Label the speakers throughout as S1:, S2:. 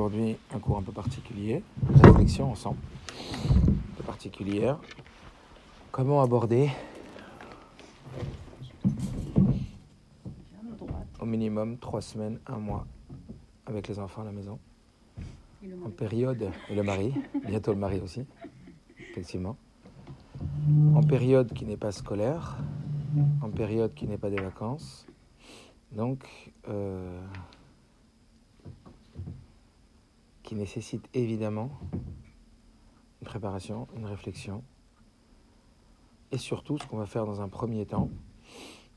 S1: aujourd'hui un cours un peu particulier, réflexion ensemble, un peu particulière. Comment aborder au minimum trois semaines, un mois avec les enfants à la maison? En période, et le mari, bientôt le mari aussi, effectivement, en période qui n'est pas scolaire, en période qui n'est pas des vacances. Donc, euh, qui nécessite évidemment une préparation, une réflexion, et surtout ce qu'on va faire dans un premier temps.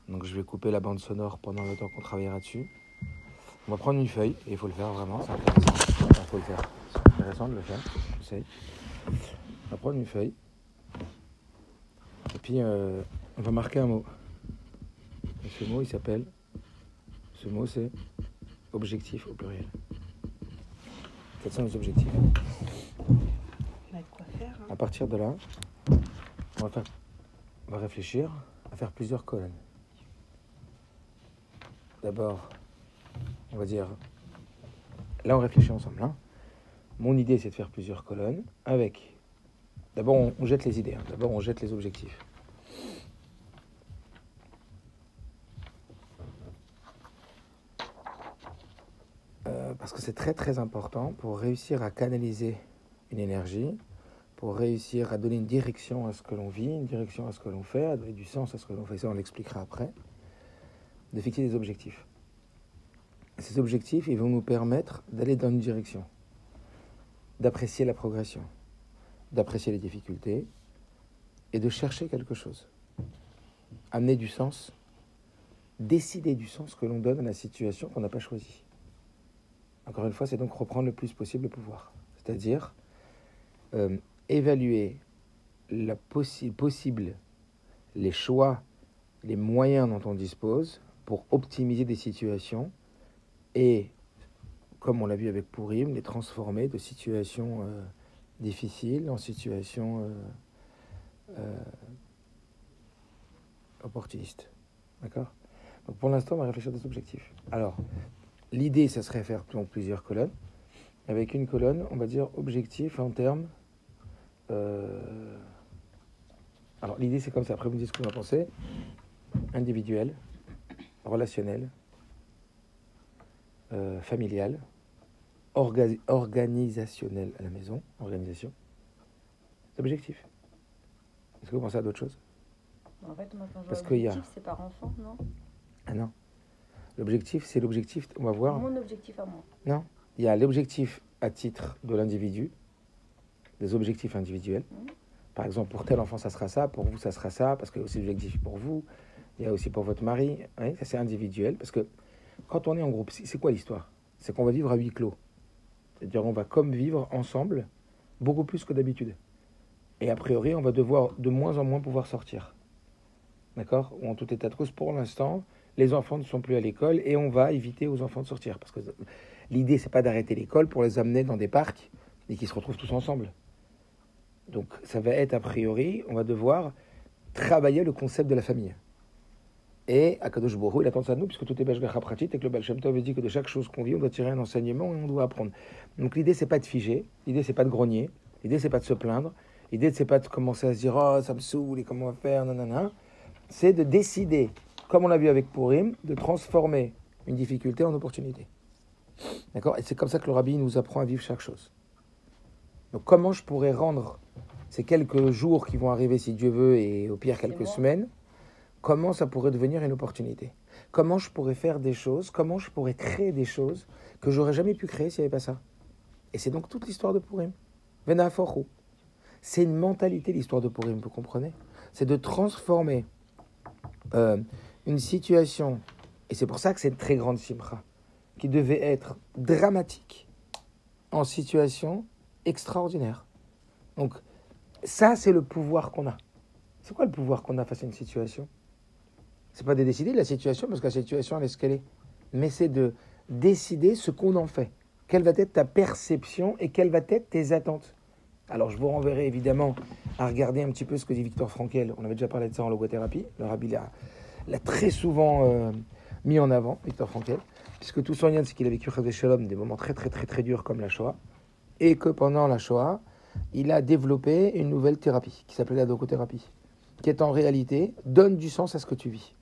S1: Donc je vais couper la bande sonore pendant le temps qu'on travaillera dessus. On va prendre une feuille, et il faut le faire vraiment, c'est intéressant. Faut le faire. C'est intéressant de le faire, On va prendre une feuille. Et puis euh, on va marquer un mot. Et ce mot, il s'appelle. Ce mot, c'est objectif au pluriel. Quels sont les objectifs
S2: hein.
S1: À partir de là, on va, faire, on va réfléchir à faire plusieurs colonnes. D'abord, on va dire, là on réfléchit ensemble. hein. Mon idée c'est de faire plusieurs colonnes avec, d'abord on, on jette les idées, hein. d'abord on jette les objectifs. Euh, parce que c'est très très important pour réussir à canaliser une énergie, pour réussir à donner une direction à ce que l'on vit, une direction à ce que l'on fait, à donner du sens à ce que l'on fait. Ça, on l'expliquera après. De fixer des objectifs. Ces objectifs, ils vont nous permettre d'aller dans une direction, d'apprécier la progression, d'apprécier les difficultés et de chercher quelque chose. Amener du sens, décider du sens que l'on donne à la situation qu'on n'a pas choisie. Encore une fois, c'est donc reprendre le plus possible le pouvoir. C'est-à-dire euh, évaluer la possi possible, les choix, les moyens dont on dispose pour optimiser des situations et, comme on l'a vu avec Pourim, les transformer de situations euh, difficiles en situations euh, opportunistes. D'accord? Pour l'instant, on va réfléchir à des objectifs. Alors, l'idée, ça serait faire plusieurs colonnes. Avec une colonne, on va dire objectif en termes. euh, Alors, l'idée, c'est comme ça. Après, vous me dites ce que vous en pensez. Individuel, relationnel, euh, familial, orga- organisationnel à la maison, organisation. C'est objectif. Est-ce que vous pensez à d'autres choses?
S2: En fait, moi, quand je
S1: Parce
S2: vois
S1: qu'il y a-
S2: objectif, c'est par enfant, non?
S1: Ah non. L'objectif, c'est l'objectif, on va voir.
S2: Mon objectif à moi.
S1: Non. Il y a l'objectif à titre de l'individu, des objectifs individuels.
S2: Mhm.
S1: Par exemple, pour tel enfant, ça sera ça, pour vous, ça sera ça, parce qu'il y a aussi l'objectif pour vous, il y a aussi pour votre mari. Oui, ça, c'est individuel, parce que quand on est en groupe, c'est c'est quoi l'histoire? C'est qu'on va vivre à huis clos. C'est-à-dire, on va comme vivre ensemble, beaucoup plus que d'habitude. Et a priori, on va devoir de moins en moins pouvoir sortir. D'accord? Ou en tout état de cause, pour l'instant, les enfants ne sont plus à l'école et on va éviter aux enfants de sortir. Parce que l'idée, c'est pas d'arrêter l'école pour les amener dans des parcs et qu'ils se retrouvent tous ensemble. Donc, ça va être a priori, on va devoir travailler le concept de la famille. Et Akadosh Borou, il attend ça de nous, puisque tout est Beshgacha Pratit, et que le Baal Shem Tov dit que de chaque chose qu'on vit, on doit tirer un enseignement et on doit apprendre. Donc, l'idée, c'est pas de figer, l'idée, c'est pas de grogner, l'idée, c'est pas de se plaindre, l'idée, c'est pas de commencer à se dire, oh, ça me saoule, et comment on va faire, nanana. C'est de décider, comme on l'a vu avec Purim, de transformer une difficulté en opportunité. D'accord? Et c'est comme ça que le rabbi nous apprend à vivre chaque chose. Donc, comment je pourrais rendre ces quelques jours qui vont arriver, si Dieu veut, et au pire quelques semaines, comment ça pourrait devenir une opportunité? Comment je pourrais faire des choses Comment je pourrais créer des choses que j'aurais jamais pu créer s'il n'y avait pas ça? Et c'est donc toute l'histoire de Purim. Venaforou. C'est une mentalité, l'histoire de Purim, vous comprenez? C'est de transformer euh, une situation, et c'est pour ça que c'est une très grande simcha, qui devait être dramatique, en situation extraordinaire. Donc, ça, c'est le pouvoir qu'on a. C'est quoi le pouvoir qu'on a face à une situation? C'est pas de décider de la situation, parce que la situation, elle est ce qu'elle est. Mais c'est de décider ce qu'on en fait. Quelle va être ta perception et quelles vont être tes attentes? Alors, je vous renverrai évidemment à regarder un petit peu ce que dit Victor Frankel. On avait déjà parlé de ça en logothérapie. Le rabbi l'a très souvent euh, mis en avant, Victor Frankel. puisque tout son lien, c'est qu'il a vécu des moments très très très très durs comme la Shoah, et que pendant la Shoah, il a développé une nouvelle thérapie qui s'appelait la docothérapie, qui est en réalité donne du sens à ce que tu vis.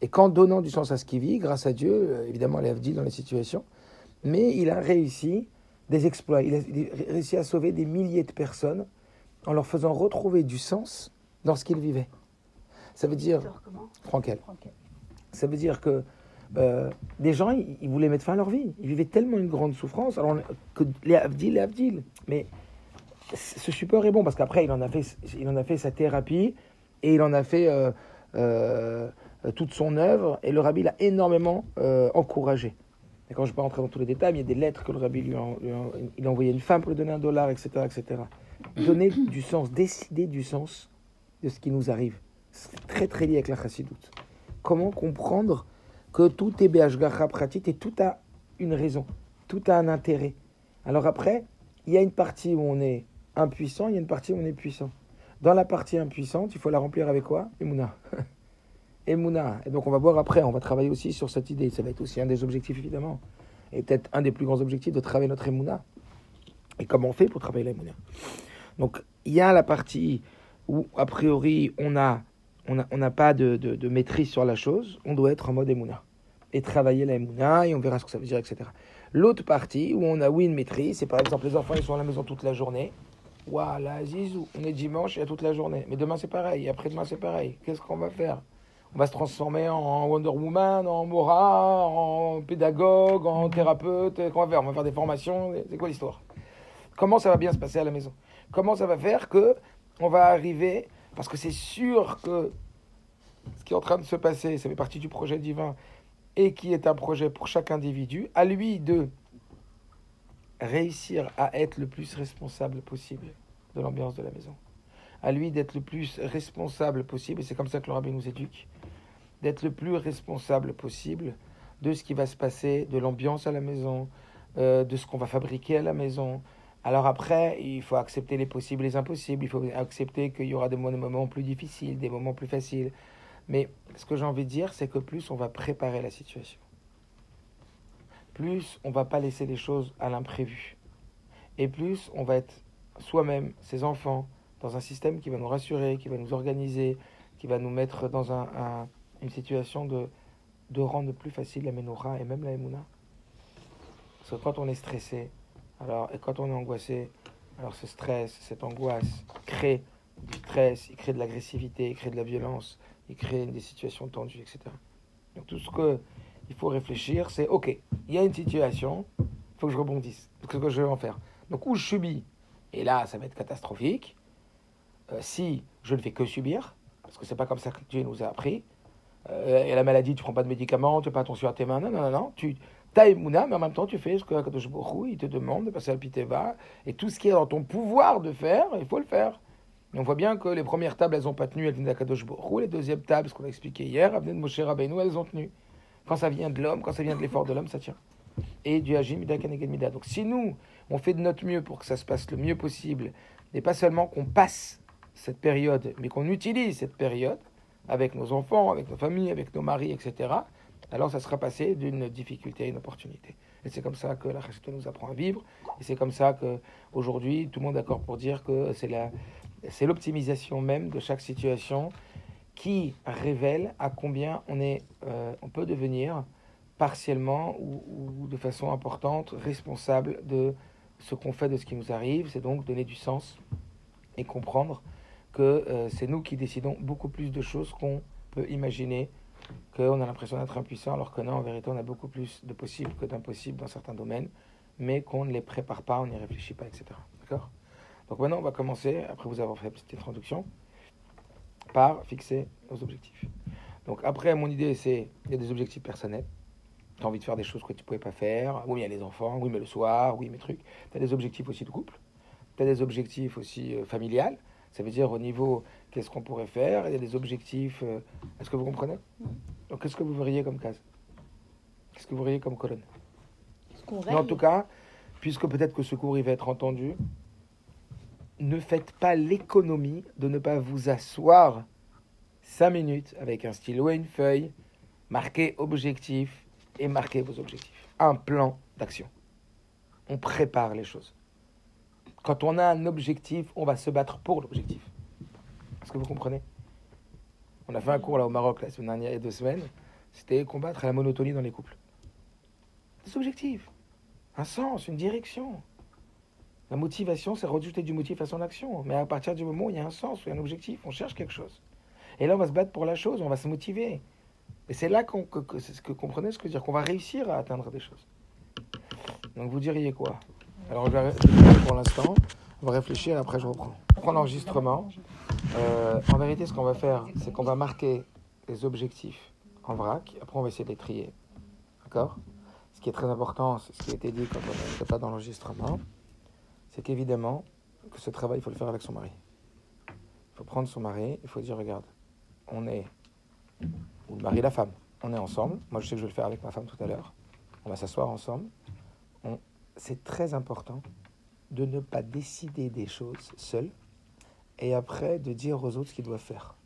S1: Et qu'en donnant du sens à ce qu'il vit, grâce à Dieu, euh, évidemment, elle dit dans les situations, mais il a réussi des exploits. Il a réussi à sauver des milliers de personnes en leur faisant retrouver du sens dans ce qu'ils vivaient. Ça veut dire. Frankel. Ça veut dire que euh, des gens, ils, voulaient mettre fin à leur vie. Ils vivaient tellement une grande souffrance. Alors, que les Avdil, les Avdil. Mais ce support est bon parce qu'après, il, en a fait, il en a fait sa thérapie et il en a fait euh, euh, toute son œuvre. Et le rabbi l'a énormément encouragé. Et quand je ne vais pas rentrer dans tous les détails, mais il y a des lettres que le rabbi lui a, il a envoyé une femme pour lui donner un dollar, etc. etc. Donner du sens, décider du sens de ce qui nous arrive. C'est très très lié avec la chassidoute. Comment comprendre que tout est BHGH pratique et tout a une raison, tout a un intérêt? Alors après, il y a une partie où on est impuissant, il y a une partie où on est puissant. Dans la partie impuissante, il faut la remplir avec quoi? Emouna. Emouna. Et donc on va voir après, on va travailler aussi sur cette idée. Ça va être aussi un des objectifs évidemment. Et peut-être un des plus grands objectifs de travailler notre Emouna. Et comment on fait pour travailler l'Emouna Donc il y a la partie où a priori on a on n'a pas de, maîtrise sur la chose, on doit être en mode Emouna. Et travailler la Emouna, et on verra ce que ça veut dire, etc. L'autre partie, où on a oui une maîtrise, c'est par exemple les enfants, ils sont à la maison toute la journée. Waouh, là, Zizou, on est dimanche, il y a toute la journée. Mais demain, c'est pareil, après-demain, c'est pareil. Qu'est-ce qu'on va faire? On va se transformer en Wonder Woman, en Mora, en pédagogue, en thérapeute. Qu'on va faire? On va faire des formations. C'est quoi l'histoire? Comment ça va bien se passer à la maison? Comment ça va faire que on va arriver parce que c'est sûr que ce qui est en train de se passer, ça fait partie du projet divin, et qui est un projet pour chaque individu, à lui de réussir à être le plus responsable possible de l'ambiance de la maison. À lui d'être le plus responsable possible, et c'est comme ça que le rabbin nous éduque, d'être le plus responsable possible de ce qui va se passer, de l'ambiance à la maison, euh, de ce qu'on va fabriquer à la maison, alors après, il faut accepter les possibles et les impossibles. Il faut accepter qu'il y aura des moments plus difficiles, des moments plus faciles. Mais ce que j'ai envie de dire, c'est que plus on va préparer la situation, plus on va pas laisser les choses à l'imprévu. Et plus on va être soi-même, ses enfants, dans un système qui va nous rassurer, qui va nous organiser, qui va nous mettre dans une situation de, de rendre plus facile la menorah et même la emuna. Parce que quand on est stressé, alors, et quand on est angoissé, alors ce stress, cette angoisse crée du stress, il crée de l'agressivité, il crée de la violence, il crée des situations tendues, etc. Donc tout ce qu'il faut réfléchir, c'est ok, il y a une situation, il faut que je rebondisse. Qu'est-ce que je vais en faire Donc où je subis, et là ça va être catastrophique, euh, si je ne fais que subir, parce que c'est pas comme ça que Dieu nous a appris, euh, et la maladie, tu prends pas de médicaments, tu fais pas attention à tes mains, non, non, non, non, tu, Taïmouna, mais en même temps, tu fais ce que il te demande de passer à Piteva. Et tout ce qui est dans ton pouvoir de faire, il faut le faire. On voit bien que les premières tables, elles n'ont pas tenu, elles viennent d'Akadosh Les deuxièmes tables, ce qu'on a expliqué hier, elles Moshe Rabbeinu, elles ont tenu. Quand ça vient de l'homme, quand ça vient de l'effort de l'homme, ça tient. Et du Hajim, Mida. Donc si nous, on fait de notre mieux pour que ça se passe le mieux possible, et pas seulement qu'on passe cette période, mais qu'on utilise cette période avec nos enfants, avec nos familles, avec nos maris, etc., alors ça sera passé d'une difficulté à une opportunité. Et c'est comme ça que la Chassidut nous apprend à vivre. Et c'est comme ça qu'aujourd'hui, tout le monde est d'accord pour dire que c'est l'optimisation même de chaque situation qui révèle à combien on, est, euh, on peut devenir partiellement ou, de façon importante responsable de ce qu'on fait, de ce qui nous arrive. C'est donc donner du sens et comprendre que euh, c'est nous qui décidons beaucoup plus de choses qu'on peut imaginer qu'on a l'impression d'être impuissant, alors que non, en vérité, on a beaucoup plus de possibles que d'impossibles dans certains domaines, mais qu'on ne les prépare pas, on n'y réfléchit pas, etc. D'accord? Donc maintenant, on va commencer, après vous avoir fait petite introduction, par fixer nos objectifs. Donc après, mon idée, c'est, il y a des objectifs personnels. Tu as envie de faire des choses que tu ne pouvais pas faire. Oui, il y a les enfants. Oui, mais le soir. Oui, mes trucs. Tu as des objectifs aussi de couple. Tu as des objectifs aussi euh, familiales. Ça veut dire au niveau qu'est-ce qu'on pourrait faire? Il y a des objectifs. Euh, est-ce que vous comprenez? Donc, qu'est-ce que vous verriez comme case? Qu'est-ce que vous verriez comme colonne? En tout cas, puisque peut-être que ce cours il va être entendu, ne faites pas l'économie de ne pas vous asseoir cinq minutes avec un stylo et une feuille, marqué objectif, et marquez vos objectifs. Un plan d'action. On prépare les choses. Quand on a un objectif, on va se battre pour l'objectif. Est-ce que vous comprenez? On a fait un cours là au Maroc la semaine dernière, il y a deux semaines. C'était combattre la monotonie dans les couples. Des objectifs, un sens, une direction. La motivation, c'est rajouter du motif à son action. Mais à partir du moment où il y a un sens, où il y a un objectif, on cherche quelque chose. Et là, on va se battre pour la chose, on va se motiver. Et c'est là qu'on, que, que, comprenez ce que je veux dire, qu'on va réussir à atteindre des choses. Donc vous diriez quoi? Alors je vais pour l'instant, on va réfléchir et après je reprends. On prend l'enregistrement. Euh, en vérité, ce qu'on va faire, c'est qu'on va marquer les objectifs en vrac. Après, on va essayer de les trier. D'accord? Ce qui est très important, c'est ce qui a été dit quand on n'était pas dans l'enregistrement, c'est qu'évidemment, que ce travail, il faut le faire avec son mari. Il faut prendre son mari, il faut dire, regarde, on est, ou le mari et la femme, on est ensemble. Moi, je sais que je vais le faire avec ma femme tout à l'heure. On va s'asseoir ensemble. On- C'est très important de ne pas décider des choses seul et après de dire aux autres ce qu'ils doivent faire.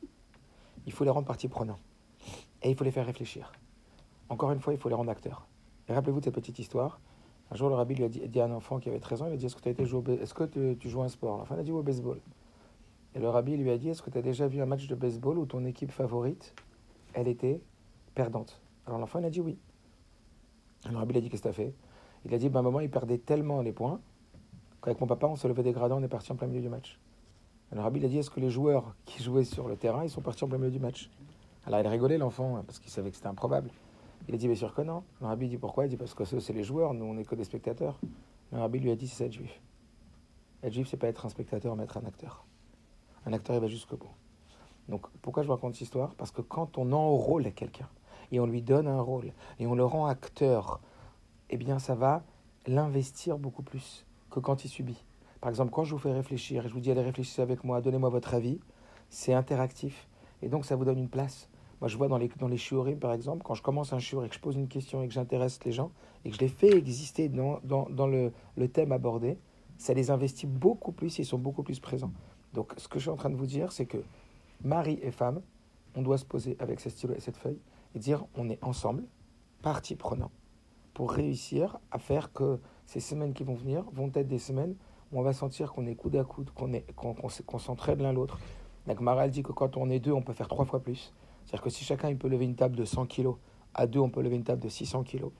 S1: Il faut les rendre partie prenante et il faut les faire réfléchir. Encore une fois, il faut les rendre acteurs. Et rappelez-vous de cette petite histoire. Un jour, le rabbi lui a dit, à un enfant qui avait 13 ans, il a dit, est-ce que, as été jouer est-ce que tu, tu joues un sport? L'enfant a dit, au baseball. Et le rabbi lui a dit, est-ce que tu as déjà vu un match de baseball où ton équipe favorite, elle était perdante? Alors l'enfant, il a dit oui. Le rabbi lui a dit, qu'est-ce que tu as fait? Il a dit, ben, maman, il perdait tellement les points qu'avec mon papa, on s'est levé des on est parti en plein milieu du match. Le rabbi il a dit, est-ce que les joueurs qui jouaient sur le terrain, ils sont partis en plein milieu du match? Alors il a rigolé, l'enfant, hein, parce qu'il savait que c'était improbable. Il a dit, bien sûr que non. Le rabbi dit, pourquoi? Il dit, parce que c'est les joueurs, nous, on n'est que des spectateurs. Le rabbi lui a dit, c'est être juif. Être juif, c'est pas être un spectateur, mais être un acteur. Un acteur, il va jusqu'au bout. Donc, pourquoi je raconte cette histoire? Parce que quand on enrôle quelqu'un, et on lui donne un rôle, et on le rend acteur, eh bien, ça va l'investir beaucoup plus que quand il subit. Par exemple, quand je vous fais réfléchir, et je vous dis, allez, réfléchissez avec moi, donnez-moi votre avis, c'est interactif, et donc ça vous donne une place. Moi, je vois dans les, dans les par exemple, quand je commence un shiur et que je pose une question et que j'intéresse les gens, et que je les fais exister dans, dans, dans le, le thème abordé, ça les investit beaucoup plus, ils sont beaucoup plus présents. Donc, ce que je suis en train de vous dire, c'est que mari et femme, on doit se poser avec ce stylo et cette feuille et dire on est ensemble, partie prenante, pour réussir à faire que ces semaines qui vont venir vont être des semaines où on va sentir qu'on est coude à coude, qu'on est- qu'on s- qu'on s'entraide l'un l'autre. La Gemara, dit que quand on est deux, on peut faire trois fois plus. C'est-à-dire que si chacun il peut lever une table de 100 kilos, à deux, on peut lever une table de 600 kilos.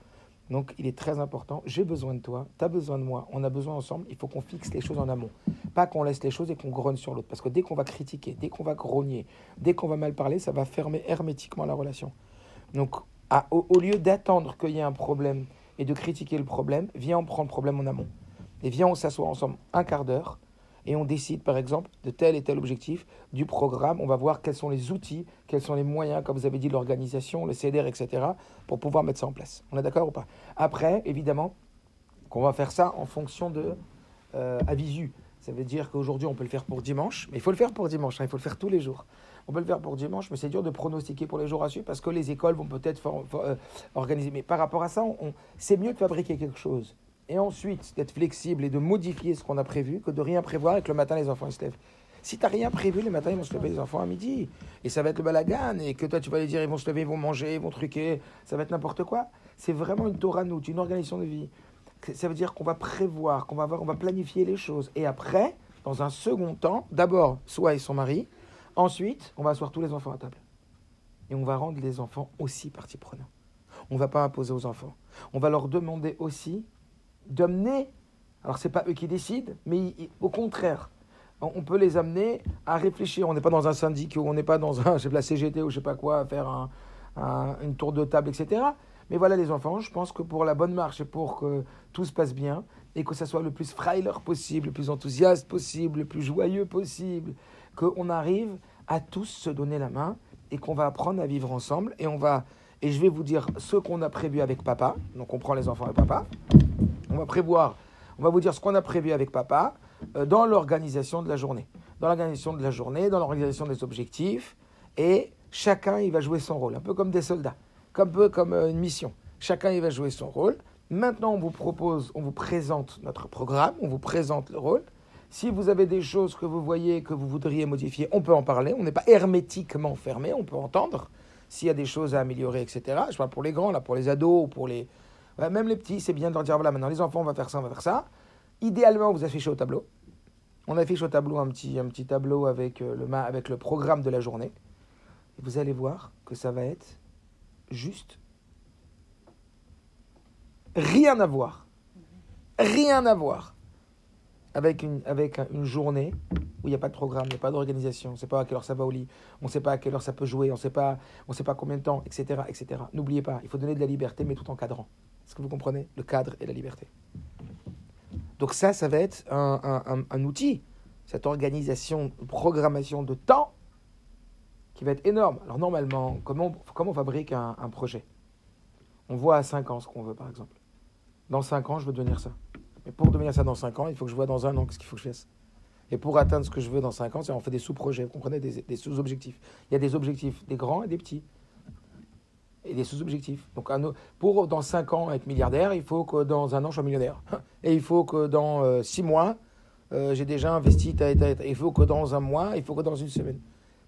S1: Donc, il est très important. J'ai besoin de toi, tu as besoin de moi, on a besoin ensemble. Il faut qu'on fixe les choses en amont. Pas qu'on laisse les choses et qu'on grogne sur l'autre. Parce que dès qu'on va critiquer, dès qu'on va grogner, dès qu'on va mal parler, ça va fermer hermétiquement la relation. Donc, à- au, lieu d'attendre qu'il y ait un problème et de critiquer le problème, viens on prend le problème en amont. Et viens on s'assoit ensemble un quart d'heure et on décide par exemple de tel et tel objectif du programme. On va voir quels sont les outils, quels sont les moyens, comme vous avez dit, l'organisation, le CDR, etc., pour pouvoir mettre ça en place. On est d'accord ou pas? Après, évidemment, qu'on va faire ça en fonction de euh, à visu. Ça veut dire qu'aujourd'hui, on peut le faire pour dimanche, mais il faut le faire pour dimanche, hein, il faut le faire tous les jours. On peut le faire pour dimanche, mais c'est dur de pronostiquer pour les jours à suivre parce que les écoles vont peut-être euh, organiser. Mais par rapport à ça, on- c'est mieux de fabriquer quelque chose et ensuite d'être flexible et de modifier ce qu'on a prévu que de rien prévoir et que le matin, les enfants se lèvent. Si tu n'as rien prévu, les matins, ils vont se lever, les enfants, à midi. Et ça va être le balagan. Et que toi, tu vas les dire, ils vont se lever, ils vont manger, ils vont truquer. Ça va être n'importe quoi. C'est vraiment une Torah nous, une organisation de vie. Ça veut dire qu'on va prévoir, qu'on va on va planifier les choses. Et après, dans un second temps, d'abord, soit et son mari. Ensuite, on va asseoir tous les enfants à table. Et on va rendre les enfants aussi partie prenante. On ne va pas imposer aux enfants. On va leur demander aussi d'amener. Alors, c'est pas eux qui décident, mais au contraire, on peut les amener à réfléchir. On n'est pas dans un syndic ou on n'est pas dans un, je sais pas, la CGT ou je sais pas quoi, à faire un- un- une tour de table, etc. Mais voilà, les enfants, je pense que pour la bonne marche et pour que tout se passe bien et que ça soit le plus frailer possible, le plus enthousiaste possible, le plus joyeux possible, qu'on arrive à tous se donner la main et qu'on va apprendre à vivre ensemble et on va et je vais vous dire ce qu'on a prévu avec papa. Donc on prend les enfants et papa. On va prévoir, on va vous dire ce qu'on a prévu avec papa euh, dans l'organisation de la journée. Dans l'organisation de la journée, dans l'organisation des objectifs. Et chacun, il va jouer son rôle, un peu comme des soldats, un peu comme euh, une mission. Chacun, il va jouer son rôle. Maintenant, on vous propose, on vous présente notre programme, on vous présente le rôle. Si vous avez des choses que vous voyez, que vous voudriez modifier, on peut en parler. On n'est pas hermétiquement fermé, on peut entendre. s'il y a des choses à améliorer, etc. Je parle pour les grands, là, pour les ados, pour les. Même les petits, c'est bien de leur dire voilà, maintenant les enfants, on va faire ça, on va faire ça. Idéalement, vous affichez au tableau. On affiche au tableau un petit, tableau avec, euh, le, avec le programme de la journée. Vous allez voir que ça va être juste rien à voir. Rien à voir avec une, avec un- une journée où il n'y a pas de programme, il n'y a pas d'organisation, on ne sait pas à quelle heure ça va au lit, on ne sait pas à quelle heure ça peut jouer, on ne sait pas, combien de temps, etc. etc. N'oubliez pas, il faut donner de la liberté, mais tout en cadrant. Est-ce que vous comprenez? Le cadre et la liberté. Donc ça, ça va être un, un- outil, cette organisation, programmation de temps qui va être énorme. Alors normalement, comment, comment on fabrique un projet? On voit à 5 ans ce qu'on veut, par exemple. Dans 5 ans, je veux devenir ça. Mais pour devenir ça dans 5 ans, il faut que je vois dans un an qu'est-ce qu'il faut que je fasse. Et pour atteindre ce que je veux dans 5 ans, on fait des sous-projets, vous comprenez, des, sous-objectifs. Il y a des objectifs, des grands et des petits. Et des sous-objectifs. Donc un pour dans 5 ans être milliardaire, il faut que dans un an je sois millionnaire. Et il faut que dans 6 mois, euh, j'ai déjà investi. ta- ta- ta- Il faut que dans un mois, il faut que dans une semaine.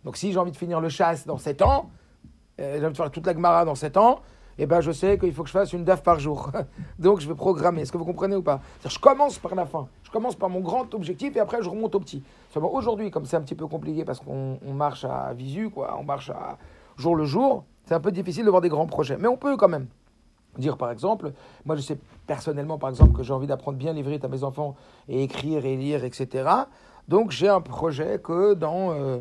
S1: Donc si j'ai envie de finir le chasse dans 7 ans, euh, j'ai envie de faire toute la Gemara dans 7 ans, eh ben je sais qu'il faut que je fasse une DAF par jour. Donc je vais programmer. Est-ce que vous comprenez ou pas? Je commence par la fin. Je commence par mon grand objectif et après je remonte au petit. Aujourd'hui, comme c'est un petit peu compliqué parce qu'on on marche à visu, quoi, on marche à jour le jour, c'est un peu difficile de voir des grands projets. Mais on peut quand même dire par exemple, moi je sais personnellement par exemple que j'ai envie d'apprendre bien l'ivrit à mes enfants et écrire et lire, etc. Donc j'ai un projet que dans euh,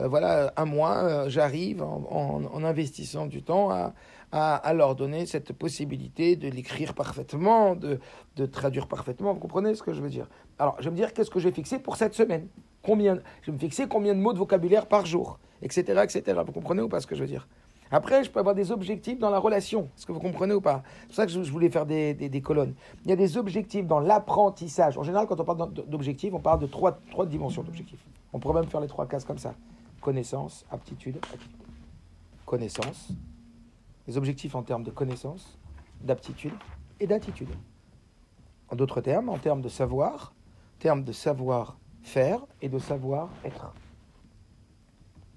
S1: euh, voilà un mois, euh, j'arrive en- en investissant du temps à, à, leur donner cette possibilité de l'écrire parfaitement, de, de traduire parfaitement. Vous comprenez ce que je veux dire? Alors je vais me dire qu'est-ce que j'ai fixé pour cette semaine? Combien Je vais me fixer combien de mots de vocabulaire par jour, etc., etc. Vous comprenez ou pas ce que je veux dire? Après, je peux avoir des objectifs dans la relation. Est-ce que vous comprenez ou pas? C'est pour ça que je voulais faire des, des- colonnes. Il y a des objectifs dans l'apprentissage. En général, quand on parle d'o- d'objectifs, on parle de trois, trois dimensions d'objectifs. On pourrait même faire les trois cases comme ça. Connaissance, aptitude, activité. Connaissance. Les objectifs en termes de connaissance, d'aptitude et d'attitude. En d'autres termes, en termes de savoir, termes de savoir-faire et de savoir-être.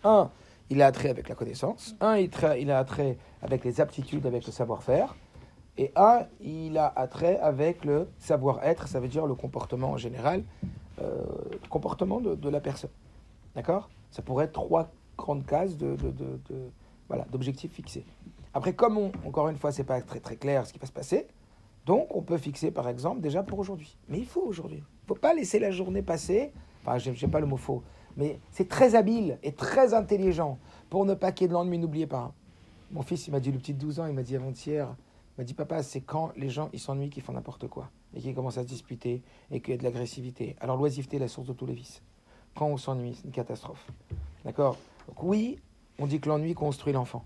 S1: Un, il a attrait avec la connaissance. Un, il, a attrait avec les aptitudes, avec le savoir-faire. Et un, il a attrait avec le savoir-être, ça veut dire le comportement en général, euh, le comportement de, la personne. D'accord? Ça pourrait être trois grandes cases d'objectifs fixés. Après, comme on- encore une fois, c'est pas très très clair ce qui va se passer, donc on peut fixer par exemple déjà pour aujourd'hui. Mais il faut aujourd'hui. Il faut pas laisser la journée passer. Enfin, j'aime j'aime pas le mot faux, mais c'est très habile et très intelligent pour ne pas qu'il y ait de l'ennui. N'oubliez pas. Mon fils, il m'a dit, le petit de 12 ans, il m'a dit avant-hier, il m'a dit, papa, c'est quand les gens, ils s'ennuient, qu'ils font n'importe quoi, et qu'ils commencent à se disputer, et qu'il y a de l'agressivité. Alors, l'oisiveté est la source de tous les vices. Quand on s'ennuie, c'est une catastrophe. D'accord? Donc, oui, on dit que l'ennui construit l'enfant.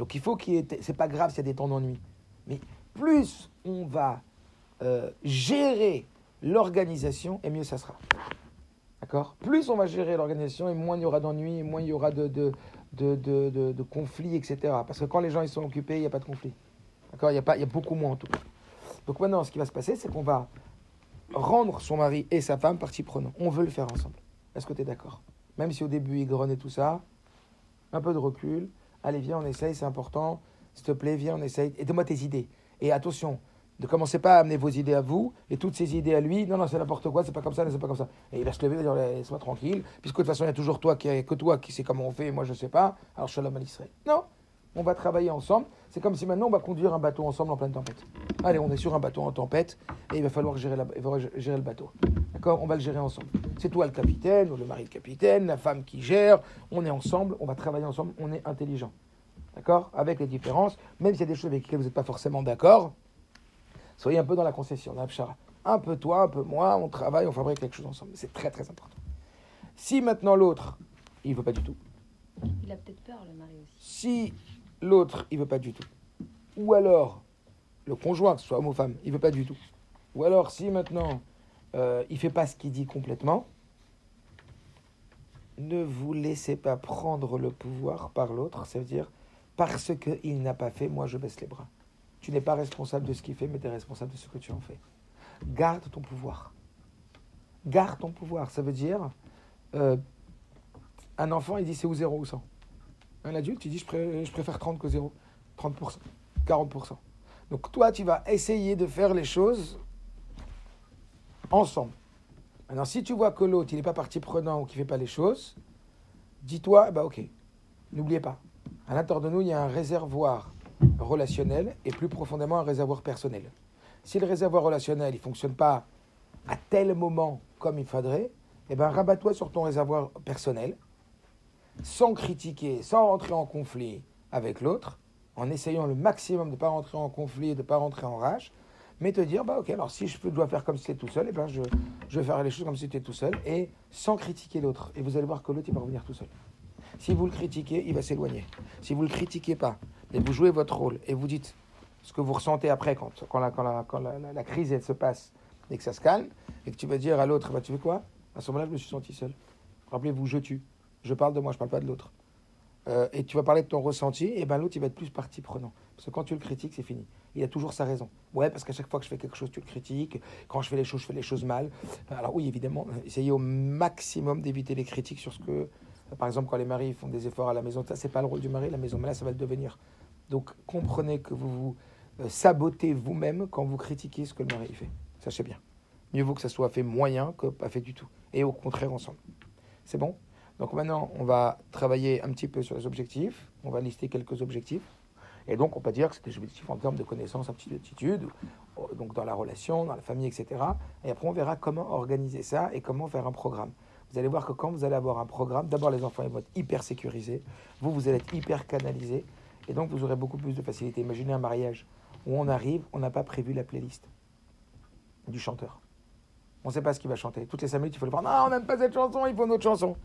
S1: Donc, il faut qu'il y ait. C'est pas grave s'il y a des temps d'ennui. Mais plus on va euh, gérer l'organisation, et mieux ça sera. D'accord? Plus on va gérer l'organisation, et moins il y aura d'ennui, et moins il y aura de, de, de, de, conflits, etc. Parce que quand les gens ils sont occupés, il n'y a pas de conflit. D'accord? Il y, a pas- y a beaucoup moins en tout cas. Donc maintenant, ce qui va se passer, c'est qu'on va rendre son mari et sa femme partie prenante. On veut le faire ensemble. Est-ce que tu es d'accord? Même si au début il grogne et tout ça, un peu de recul. Allez, viens, on essaye, c'est important. S'il te plaît, viens, on essaye. Et donne-moi tes idées. Et attention, ne commencez pas à amener vos idées à vous et toutes ces idées à lui. Non, non, c'est n'importe quoi, c'est pas comme ça, c'est pas comme ça. Et il va se lever, il va dire tranquille, puisque de toute façon, il y a toujours toi qui, que toi qui sais comment on fait, et moi je sais pas. Alors shalom al Israël. Non, on va travailler ensemble. C'est comme si maintenant on va conduire un bateau ensemble en pleine tempête. Allez, on est sur un bateau en tempête et il va falloir gérer le bateau. D'accord On va le gérer ensemble. C'est toi le capitaine, ou le mari le capitaine, la femme qui gère. On est ensemble, on va travailler ensemble, on est intelligent. D'accord Avec les différences, même s'il y a des choses avec lesquelles vous n'êtes pas forcément d'accord, soyez un peu dans la concession, la. Un peu toi, un peu moi, on travaille, on fabrique quelque chose ensemble. C'est très très important. Si maintenant l'autre, il ne veut pas du tout,
S2: Il a peut-être peur, le mari aussi.
S1: si l'autre, il veut pas du tout, ou alors le conjoint, que ce soit homme ou femme, il veut pas du tout, ou alors si maintenant euh, il fait pas ce qu'il dit complètement, ne vous laissez pas prendre le pouvoir par l'autre, ça veut dire parce qu'il n'a pas fait, moi je baisse les bras. Tu n'es pas responsable de ce qu'il fait, mais tu es responsable de ce que tu en fais. Garde ton pouvoir. Garde ton pouvoir. Ça veut dire, euh, un enfant, il dit c'est ou 0 ou 100. Un adulte, il dit je, pré- je préfère 30 que 0. 30%, 40%. Donc toi, tu vas essayer de faire les choses ensemble. Maintenant, si tu vois que l'autre, il n'est pas partie prenant ou qu'il ne fait pas les choses, dis-toi, bah ok, n'oubliez pas, à l'intérieur de nous, il y a un réservoir relationnel et plus profondément un réservoir personnel. Si le réservoir relationnel ne fonctionne pas à tel moment comme il faudrait, eh ben, rabat-toi sur ton réservoir personnel, sans critiquer, sans rentrer en conflit avec l'autre, en essayant le maximum de ne pas rentrer en conflit, de ne pas rentrer en rage, mais te dire, bah ok, alors si je dois faire comme si c'était tout seul, eh ben je, vais faire les choses comme si c'était tout seul, et sans critiquer l'autre. Et vous allez voir que l'autre, il va revenir tout seul. Si vous le critiquez, il va s'éloigner. Si vous ne le critiquez pas, et vous jouez votre rôle, et vous dites ce que vous ressentez après, quand, la, crise elle se passe, et que ça se calme, et que tu vas dire à l'autre, bah, tu veux quoi? À ce moment-là, je me suis senti seul. Rappelez-vous, je tue. Je parle de moi, je parle pas de l'autre. Euh, et tu vas parler de ton ressenti, et ben l'autre, il va être plus partie prenant. Parce que quand tu le critiques, c'est fini. Il a toujours sa raison. Ouais, parce qu'à chaque fois que je fais quelque chose, tu le critiques. Quand je fais les choses, je fais les choses mal. Alors oui, évidemment, euh, essayez au maximum d'éviter les critiques sur ce que... euh, Par exemple, quand les maris font des efforts à la maison, ça, c'est pas le rôle du mari, la maison, mais là, ça va le devenir. Donc, comprenez que vous vous euh, sabotez vous-même quand vous critiquez ce que le mari fait. Sachez bien. Mieux vaut que ça soit fait moyen que pas fait du tout. Et au contraire, ensemble. C'est bon? Donc maintenant, on va travailler un petit peu sur les objectifs. On va lister quelques objectifs. Et donc, on peut dire que c'est des objectifs en termes de connaissances, aptitudes, euh, donc dans la relation, dans la famille, etc. Et après, on verra comment organiser ça et comment faire un programme. Vous allez voir que quand vous allez avoir un programme, d'abord les enfants ils vont être hyper sécurisés, vous, vous allez être hyper canalisés, et donc vous aurez beaucoup plus de facilité. Imaginez un mariage où on arrive, on n'a pas prévu la playlist du chanteur. On ne sait pas ce qu'il va chanter. Toutes les 5 minutes, il faut le voir. Non, on n'aime pas cette chanson, il faut une autre chanson.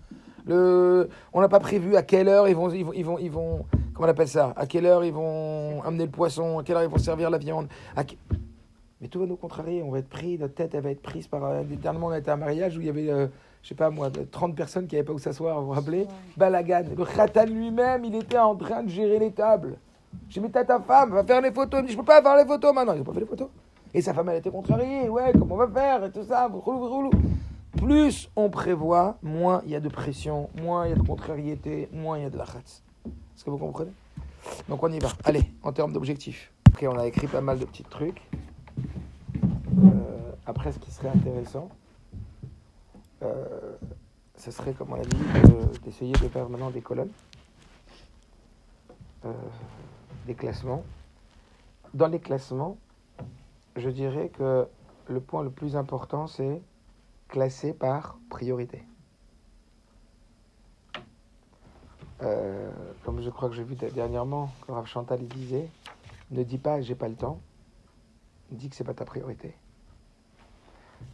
S1: Le... On n'a pas prévu à quelle heure ils vont, ils vont, ils vont- comment on appelle ça? À quelle heure ils vont amener le poisson? À quelle heure ils vont servir la viande? À que- Mais tout va nous contrarier. On va être pris, notre tête, elle va être prise par. euh, Dernièrement, on a été à un mariage où il y avait, euh, je sais pas moi, 30 personnes qui n'avaient pas où s'asseoir, vous vous rappelez? Balagan. Le khatan lui-même, il était en train de gérer les tables. J'ai mis t'as ta femme, va faire les photos. Il me dit, je peux pas faire les photos maintenant. Ils n'ont pas fait les photos. Et sa femme, elle était contrariée. Ouais, comment on va faire? Et tout ça. Roulou, roulou. Plus on prévoit, moins il y a de pression, moins il y a de contrariété, moins il y a de la khatz. Est-ce que vous comprenez? Donc on y va. Allez, en termes d'objectifs. Ok, on a écrit pas mal de petits trucs. Euh, après, ce qui serait intéressant, euh, ce serait, comme on l'a dit, de- d'essayer de faire maintenant des colonnes, euh, des classements. Dans les classements, je dirais que le point le plus important, c'est classer par priorité. Euh, comme je crois que j'ai vu dernièrement, que Rav Chantal disait, ne dis pas j'ai pas le temps, dis que c'est pas ta priorité.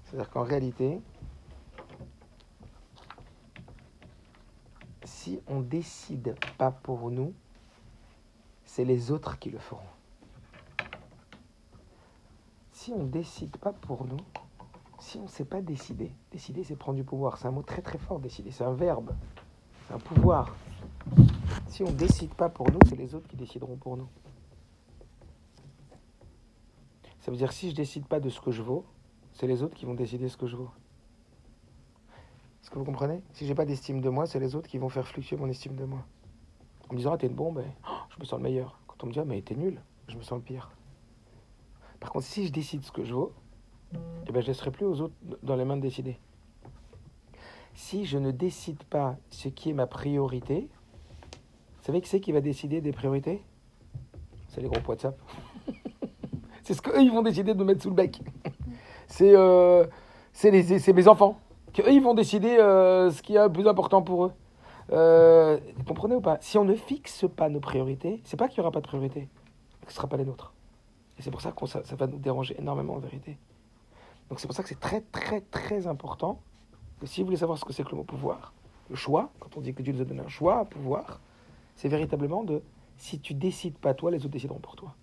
S1: C'est-à-dire qu'en réalité, si on décide pas pour nous, c'est les autres qui le feront. Si on décide pas pour nous, si on ne sait pas décider, décider c'est prendre du pouvoir, c'est un mot très très fort, décider, c'est un verbe, c'est un pouvoir. Si on décide pas pour nous, c'est les autres qui décideront pour nous. Ça veut dire si je décide pas de ce que je vaux, c'est les autres qui vont décider ce que je vaux. Est-ce que vous comprenez? Si j'ai pas d'estime de moi, c'est les autres qui vont faire fluctuer mon estime de moi. En me disant, ah, t'es une bombe, oh, je me sens le meilleur. Quand on me dit, ah, mais t'es nul, je me sens le pire. Par contre, si je décide ce que je vaux, eh ben, je ne laisserai plus aux autres dans les mains de décider. Si je ne décide pas ce qui est ma priorité, vous savez qui c'est qui va décider des priorités? C'est les groupes WhatsApp. c'est ce qu'eux, ils vont décider de nous mettre sous le bec. C'est euh, mes enfants. Eux, ils vont décider euh, ce qui est le plus important pour eux. Euh, vous comprenez ou pas? Si on ne fixe pas nos priorités, c'est pas qu'il n'y aura pas de priorité, ce ne sera pas les nôtres. Et c'est pour ça que ça, ça va nous déranger énormément en vérité. Donc c'est pour ça que c'est très très très important que si vous voulez savoir ce que c'est que le mot pouvoir, le choix, quand on dit que Dieu nous a donné un choix, un pouvoir, c'est véritablement de si tu décides pas toi, les autres décideront pour toi.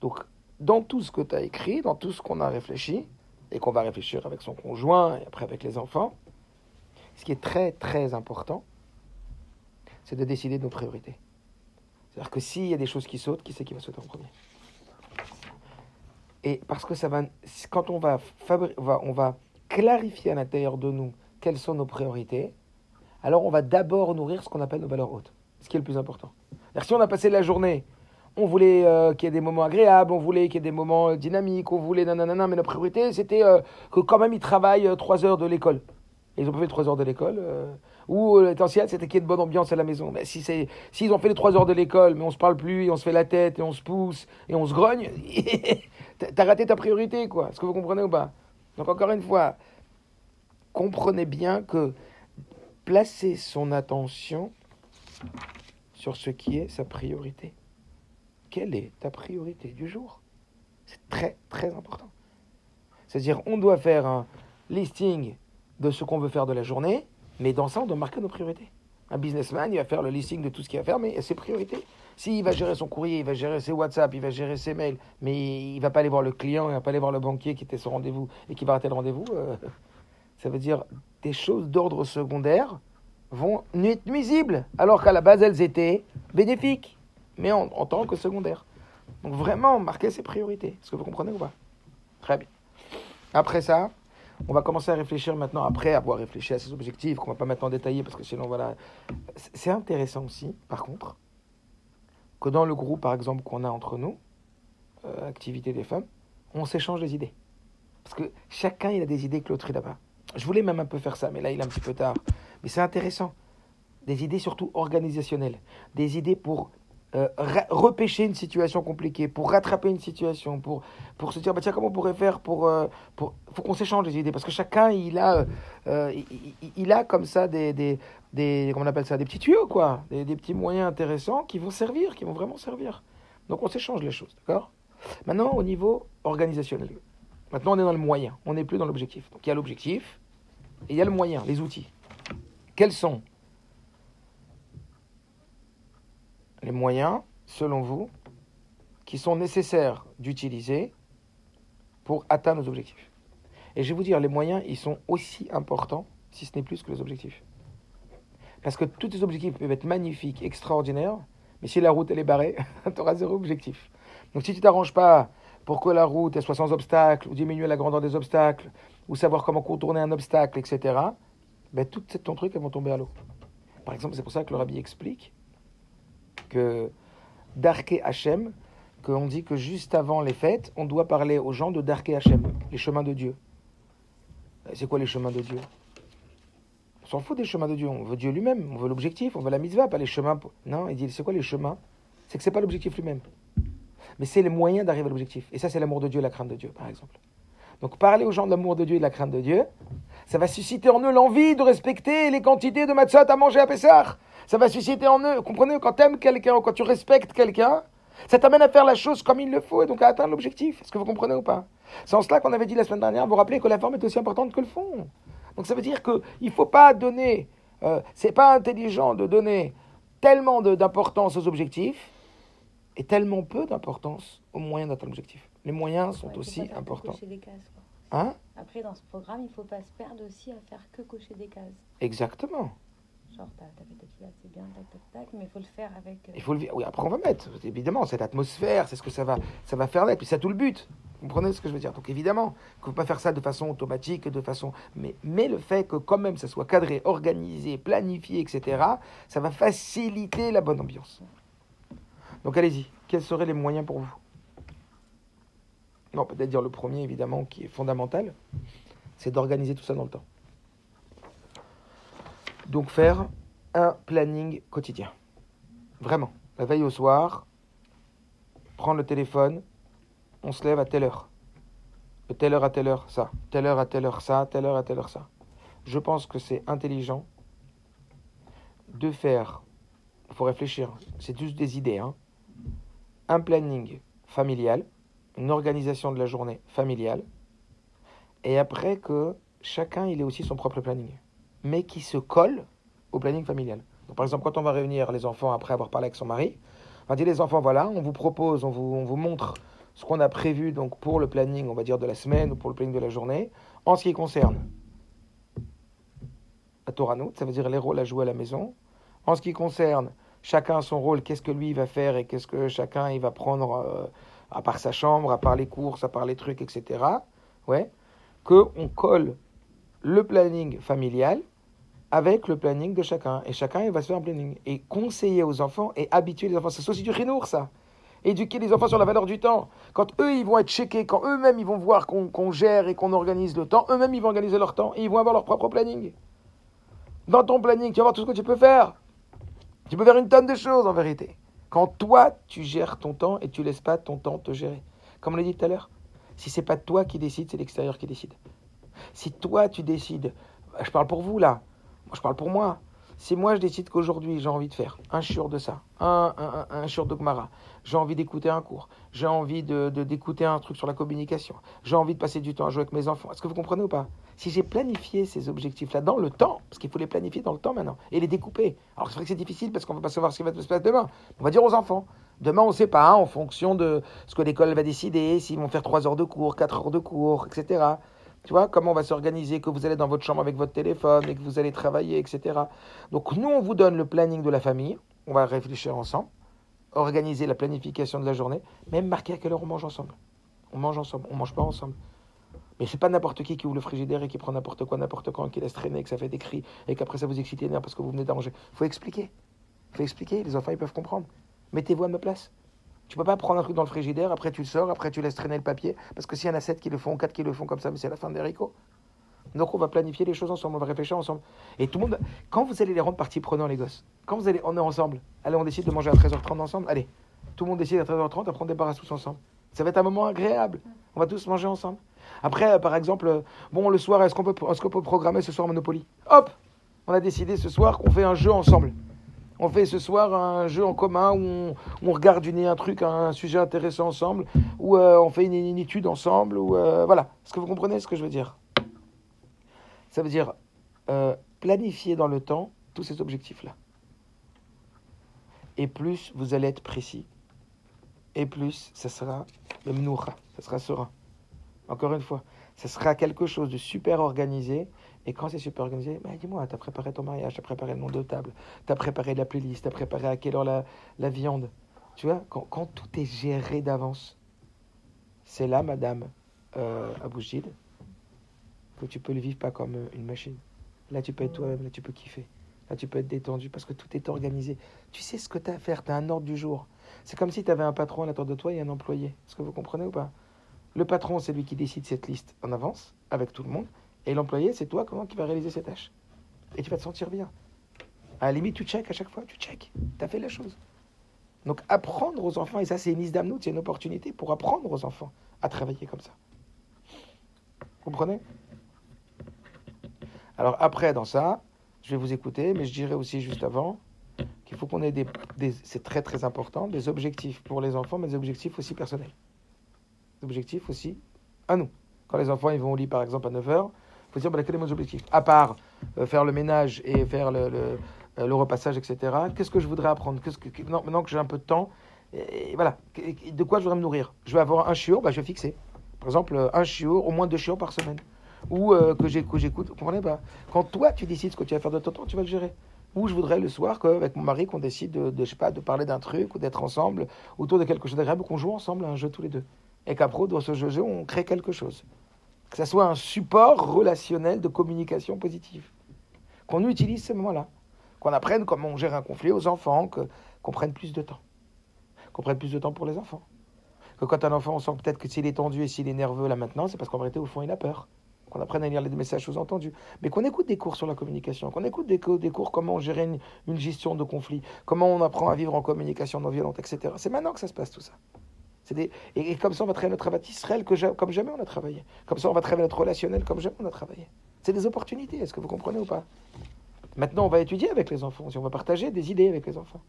S1: Donc dans tout ce que tu as écrit, dans tout ce qu'on a réfléchi, et qu'on va réfléchir avec son conjoint et après avec les enfants, ce qui est très très important, c'est de décider de nos priorités. C'est-à-dire que s'il y a des choses qui sautent, qui c'est qui va sauter en premier? Et parce que ça va, quand on va, fabri- on va clarifier à l'intérieur de nous quelles sont nos priorités, alors on va d'abord nourrir ce qu'on appelle nos valeurs hautes. Ce qui est le plus important. Si on a passé la journée, on voulait euh, qu'il y ait des moments agréables, on voulait qu'il y ait des moments euh, dynamiques, on voulait nanana, mais la priorité, c'était euh, que quand même ils travaillent trois heures de l'école. Ils ont pas fait trois heures de l'école. ou l'essentiel, c'était qu'il y ait de bonne ambiance à la maison. Mais si c'est, s'ils ont fait les trois heures de l'école, mais on se parle plus, et on se fait la tête, et on se pousse, et on se grogne, t'as raté ta priorité, quoi. Est-ce que vous comprenez ou pas? Donc encore une fois, comprenez bien que placer son attention sur ce qui est sa priorité. Quelle est ta priorité du jour? C'est très très important. C'est-à-dire, on doit faire un listing de ce qu'on veut faire de la journée, mais dans ça, on doit marquer nos priorités. Un businessman, il va faire le listing de tout ce qu'il va faire, mais il a ses priorités. S'il va gérer son courrier, il va gérer ses WhatsApp, il va gérer ses mails, mais il va pas aller voir le client, il va pas aller voir le banquier qui était son rendez-vous et qui va rater le rendez-vous, euh, ça veut dire des choses d'ordre secondaire vont être nuisibles, alors qu'à la base, elles étaient bénéfiques, mais en, tant que secondaires. Donc vraiment, marquer ses priorités. Est-ce que vous comprenez ou pas? Très bien. Après ça, on va commencer à réfléchir maintenant, après avoir réfléchi à ses objectifs, qu'on va pas maintenant détailler, parce que sinon, voilà. C'est intéressant aussi, par contre, que dans le groupe, par exemple, qu'on a entre nous, euh, Activité des femmes, on s'échange des idées. Parce que chacun, il a des idées que l'autre, il n'a pas. Je voulais même un peu faire ça, mais là, il est un petit peu tard. Mais c'est intéressant. Des idées surtout organisationnelles. Des idées pour euh, repêcher une situation compliquée, pour rattraper une situation, pour, pour se dire, bah, tiens, comment on pourrait faire pour... euh, pour... faut qu'on s'échange des idées, parce que chacun, il a, euh, euh, il a comme ça des, des, des, comment on appelle ça, des petits tuyaux, quoi, des, des petits moyens intéressants qui vont servir, qui vont vraiment servir. Donc on s'échange les choses, d'accord? Maintenant, au niveau organisationnel. Maintenant, on est dans le moyen, on n'est plus dans l'objectif. Donc il y a l'objectif et il y a le moyen, les outils. Quels sont les moyens, selon vous, qui sont nécessaires d'utiliser pour atteindre nos objectifs? Et je vais vous dire, les moyens, ils sont aussi importants, si ce n'est plus que les objectifs. Parce que tous tes objectifs peuvent être magnifiques, extraordinaires, mais si la route elle est barrée, tu auras zéro objectif. Donc si tu t'arranges pas pour que la route elle soit sans obstacle, ou diminuer la grandeur des obstacles, ou savoir comment contourner un obstacle, etc., ben, tout ton truc elles vont tomber à l'eau. Par exemple, c'est pour ça que le rabbi explique que Darke Hachem, qu'on dit que juste avant les fêtes, on doit parler aux gens de Darke Hachem, les chemins de Dieu. C'est quoi les chemins de Dieu? On s'en fout des chemins de Dieu, on veut Dieu lui-même, on veut l'objectif, on veut la mitzvah, pas les chemins. Non, il dit c'est quoi les chemins? C'est que c'est pas l'objectif lui-même. Mais c'est les moyens d'arriver à l'objectif. Et ça, c'est l'amour de Dieu, la crainte de Dieu, par exemple. Donc parler aux gens de l'amour de Dieu et de la crainte de Dieu, ça va susciter en eux l'envie de respecter les quantités de matzot à manger à Pessah. Ça va susciter en eux, comprenez, quand tu aimes quelqu'un ou quand tu respectes quelqu'un, ça t'amène à faire la chose comme il le faut et donc à atteindre l'objectif. Est-ce que vous comprenez ou pas? C'est en cela qu'on avait dit la semaine dernière, vous rappelez que la forme est aussi importante que le fond. Donc ça veut dire qu'il ne faut pas donner, euh, c'est pas intelligent de donner tellement d'importance aux objectifs et tellement peu d'importance aux moyens d'atteindre l'objectif. Les moyens sont
S2: Ouais, il faut
S1: aussi
S2: pas
S1: importants.
S2: cocher des cases, quoi.
S1: Hein?
S2: Après, dans ce programme, il faut pas se perdre aussi à faire que cocher des cases.
S1: Exactement.
S2: Genre, t'as c'est bien, tac, tac, tac, mais il faut le faire avec. euh,
S1: Il faut le Oui, après on va mettre. Évidemment, cette atmosphère, c'est ce que ça va, ça va faire naître. Puis c'est tout le but. Vous comprenez ce que je veux dire? Donc évidemment, il ne faut pas faire ça de façon automatique, de façon. Mais, mais le fait que quand même ça soit cadré, organisé, planifié, etc., ça va faciliter la bonne ambiance. Donc allez-y. Quels seraient les moyens pour vous? Non, peut-être dire le premier, évidemment, qui est fondamental, c'est d'organiser tout ça dans le temps. Donc faire un planning quotidien. Vraiment. La veille au soir, prendre le téléphone, on se lève à telle heure. De telle heure à telle heure, ça. Telle heure à telle heure, ça. Telle heure à telle heure, ça. Je pense que c'est intelligent de faire, il faut réfléchir, c'est juste des idées, hein. un planning familial, une organisation de la journée familiale, et après que chacun il ait aussi son propre planning, mais qui se colle au planning familial. Donc, par exemple, quand on va réunir les enfants après avoir parlé avec son mari, on va dire les enfants, voilà, on vous propose, on vous, on vous montre ce qu'on a prévu donc pour le planning, on va dire de la semaine ou pour le planning de la journée, en ce qui concerne la Toranout, ça veut dire les rôles à jouer à la maison. En ce qui concerne chacun son rôle, qu'est-ce que lui va faire et qu'est-ce que chacun il va prendre euh, à part sa chambre, à part les courses, à part les trucs, etc. Ouais, que on colle le planning familial avec le planning de chacun. Et chacun, il va se faire un planning. Et conseiller aux enfants et habituer les enfants. C'est aussi du rinour, ça. Éduquer les enfants sur la valeur du temps. Quand eux, ils vont être checkés, quand eux-mêmes, ils vont voir qu'on gère et qu'on organise le temps, eux-mêmes, ils vont organiser leur temps et ils vont avoir leur propre planning. Dans ton planning, tu vas voir tout ce que tu peux faire. Tu peux faire une tonne de choses, en vérité. Quand toi, tu gères ton temps et tu laisses pas ton temps te gérer. Comme on l'a dit tout à l'heure, si c'est pas toi qui décide, c'est l'extérieur qui décide. Si toi, tu décides, je parle pour vous là, moi je parle pour moi, si moi je décide qu'aujourd'hui j'ai envie de faire un shiur de ça, un, un, un, de Gmara, j'ai envie d'écouter un cours, j'ai envie de, d'écouter un truc sur la communication, j'ai envie de passer du temps à jouer avec mes enfants, est-ce que vous comprenez ou pas? Si j'ai planifié ces objectifs-là dans le temps, parce qu'il faut les planifier dans le temps maintenant, et les découper. Alors c'est vrai que c'est difficile parce qu'on ne va pas savoir ce qui va se passer demain. On va dire aux enfants, demain on ne sait pas, en fonction de ce que l'école va décider, s'ils vont faire 3 heures de cours, 4 heures de cours, etc. Tu vois, comment on va s'organiser, que vous allez dans votre chambre avec votre téléphone et que vous allez travailler, etc. Donc nous, on vous donne le planning de la famille, on va réfléchir ensemble, organiser la planification de la journée, même marquer à quelle heure on mange ensemble. On mange ensemble, on mange pas ensemble. Mais c'est pas n'importe qui qui ouvre le frigidaire et qui prend n'importe quoi, n'importe quand, qui laisse traîner, que ça fait des cris et qu'après ça vous excite les parce que vous venez d'arranger. faut expliquer. faut expliquer, les enfants ils peuvent comprendre. Mettez-vous à ma place. Tu peux pas prendre un truc dans le frigidaire, après tu le sors, après tu laisses traîner le papier, parce que s'il y en a 7 qui le font, 4 qui le font comme ça, c'est la fin des haricots. Donc on va planifier les choses ensemble, on va réfléchir ensemble. Et tout le monde, quand vous allez les rendre partie prenant les gosses, quand vous allez, on est ensemble, allez on décide de manger à 13h30 ensemble, allez, tout le monde décide à 13h30, après on débarrasse tous ensemble. Ça va être un moment agréable, on va tous manger ensemble. Après, euh, par exemple, euh, bon le soir, est-ce qu'on peut, est peut programmer ce soir Monopoly? Hop On a décidé ce soir qu'on fait un jeu ensemble on fait ce soir un jeu en commun où on, regarde une, un truc, un sujet intéressant ensemble, où euh, on fait une, étude ensemble, ou voilà. Est-ce que vous comprenez ce que je veux dire? Ça veut dire planifier dans le temps tous ces objectifs-là. Et plus vous allez être précis, et plus ça sera le mnoura, ça sera serein. Encore une fois, ça sera quelque chose de super organisé et quand c'est super organisé, dis-moi, tu as préparé ton mariage, tu as préparé le nom de table, tu as préparé la playlist, tu as préparé à quelle heure la, viande. Tu vois, quand, tout est géré d'avance, c'est là, madame euh, Abougid, que tu peux le vivre pas comme une machine. Là, tu peux être toi-même, là, tu peux kiffer. Là, tu peux être détendu parce que tout est organisé. Tu sais ce que tu as à faire, tu as un ordre du jour. C'est comme si tu avais un patron à l'intérieur de toi et un employé. Est-ce que vous comprenez ou pas? Le patron, c'est lui qui décide cette liste en avance, avec tout le monde. Et l'employé, c'est toi comment qui va réaliser cette tâche. Et tu vas te sentir bien. À la limite, tu check à chaque fois, tu check. Tu as fait la chose. Donc apprendre aux enfants, et ça c'est une liste d'amnout, c'est une opportunité pour apprendre aux enfants à travailler comme ça. Vous comprenez? Alors après, dans ça, je vais vous écouter, mais je dirais aussi juste avant qu'il faut qu'on ait des, des c'est très très important, des objectifs pour les enfants, mais des objectifs aussi personnels. Objectifs aussi à nous. Quand les enfants ils vont au lit par exemple à 9h, il faut dire bah, quels sont mes objectifs À part euh, faire le ménage et faire le, euh, repassage, etc., qu'est-ce que je voudrais apprendre? Que, non, Maintenant que j'ai un peu de temps, et, voilà, de quoi je voudrais me nourrir? Je vais avoir un chiot, bah, je vais fixer. Par exemple, un chiot, au moins deux chiots par semaine. Ou euh, que j'écoute, vous comprenez? Pas Quand toi, tu décides ce que tu vas faire de ton temps, tu vas le gérer. Ou je voudrais le soir, qu'avec mon mari, qu'on décide de, de, je sais pas, de parler d'un truc ou d'être ensemble autour de quelque chose d'agréable, qu'on joue ensemble à un jeu tous les deux. Et qu'après, dans ce jeu, on crée quelque chose que ça soit un support relationnel de communication positive. Qu'on utilise ces moments-là. Qu'on apprenne comment on gère un conflit aux enfants, qu'on prenne plus de temps. Qu'on prenne plus de temps pour les enfants. Que quand un enfant, on sent peut-être que s'il est tendu et s'il est nerveux là maintenant, c'est parce qu'en vérité, au fond, il a peur. Qu'on apprenne à lire les messages sous-entendus. Mais qu'on écoute des cours sur la communication, qu'on écoute des cours, des cours comment gérer une, une gestion de conflit, comment on apprend à vivre en communication non violente, etc. C'est maintenant que ça se passe tout ça. Et, comme ça, on va travailler notre travail Israël comme jamais on a travaillé. Comme ça, on va travailler notre relationnel comme jamais on a travaillé. C'est des opportunités, est-ce que vous comprenez ou pas? Maintenant, on va étudier avec les enfants, si on va partager des idées avec les enfants.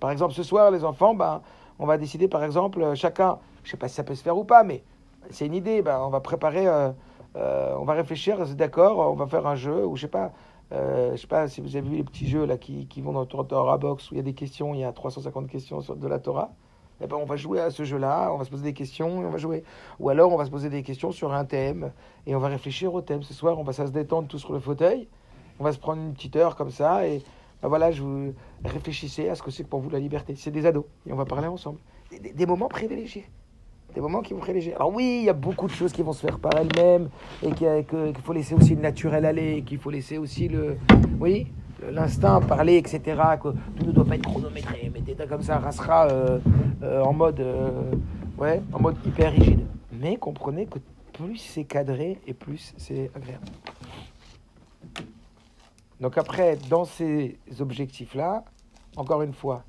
S1: Par exemple, ce soir, les enfants, ben, on va décider, par exemple, euh, chacun, je ne sais pas si ça peut se faire ou pas, mais c'est une idée, ben, on va préparer, euh, euh, on va réfléchir, d'accord, on va faire un jeu, ou je sais pas, je sais pas si vous avez vu les petits jeux là qui, qui vont dans le Torah Box où il y a des questions, il y a 350 questions de la Torah eh ben, on va jouer à ce jeu-là, on va se poser des questions et on va jouer. Ou alors on va se poser des questions sur un thème et on va réfléchir au thème. Ce soir, on va se détendre tous sur le fauteuil, on va se prendre une petite heure comme ça et ben voilà, je vous réfléchissez à ce que c'est pour vous la liberté. C'est des ados et on va parler ensemble. Des, moments privilégiés. Des moments qui vont créer léger. Alors oui, il y a beaucoup de choses qui vont se faire par elles-mêmes et qu'il faut laisser aussi le naturel aller, qu'il faut laisser aussi le, oui, l'instinct parler, etc. Que tout ne doit pas être chronométré. Mais t'es comme ça, racera euh, euh, en mode, euh, ouais, en mode hyper rigide. Mais comprenez que plus c'est cadré et plus c'est agréable. Donc après, dans ces objectifs-là, encore une fois,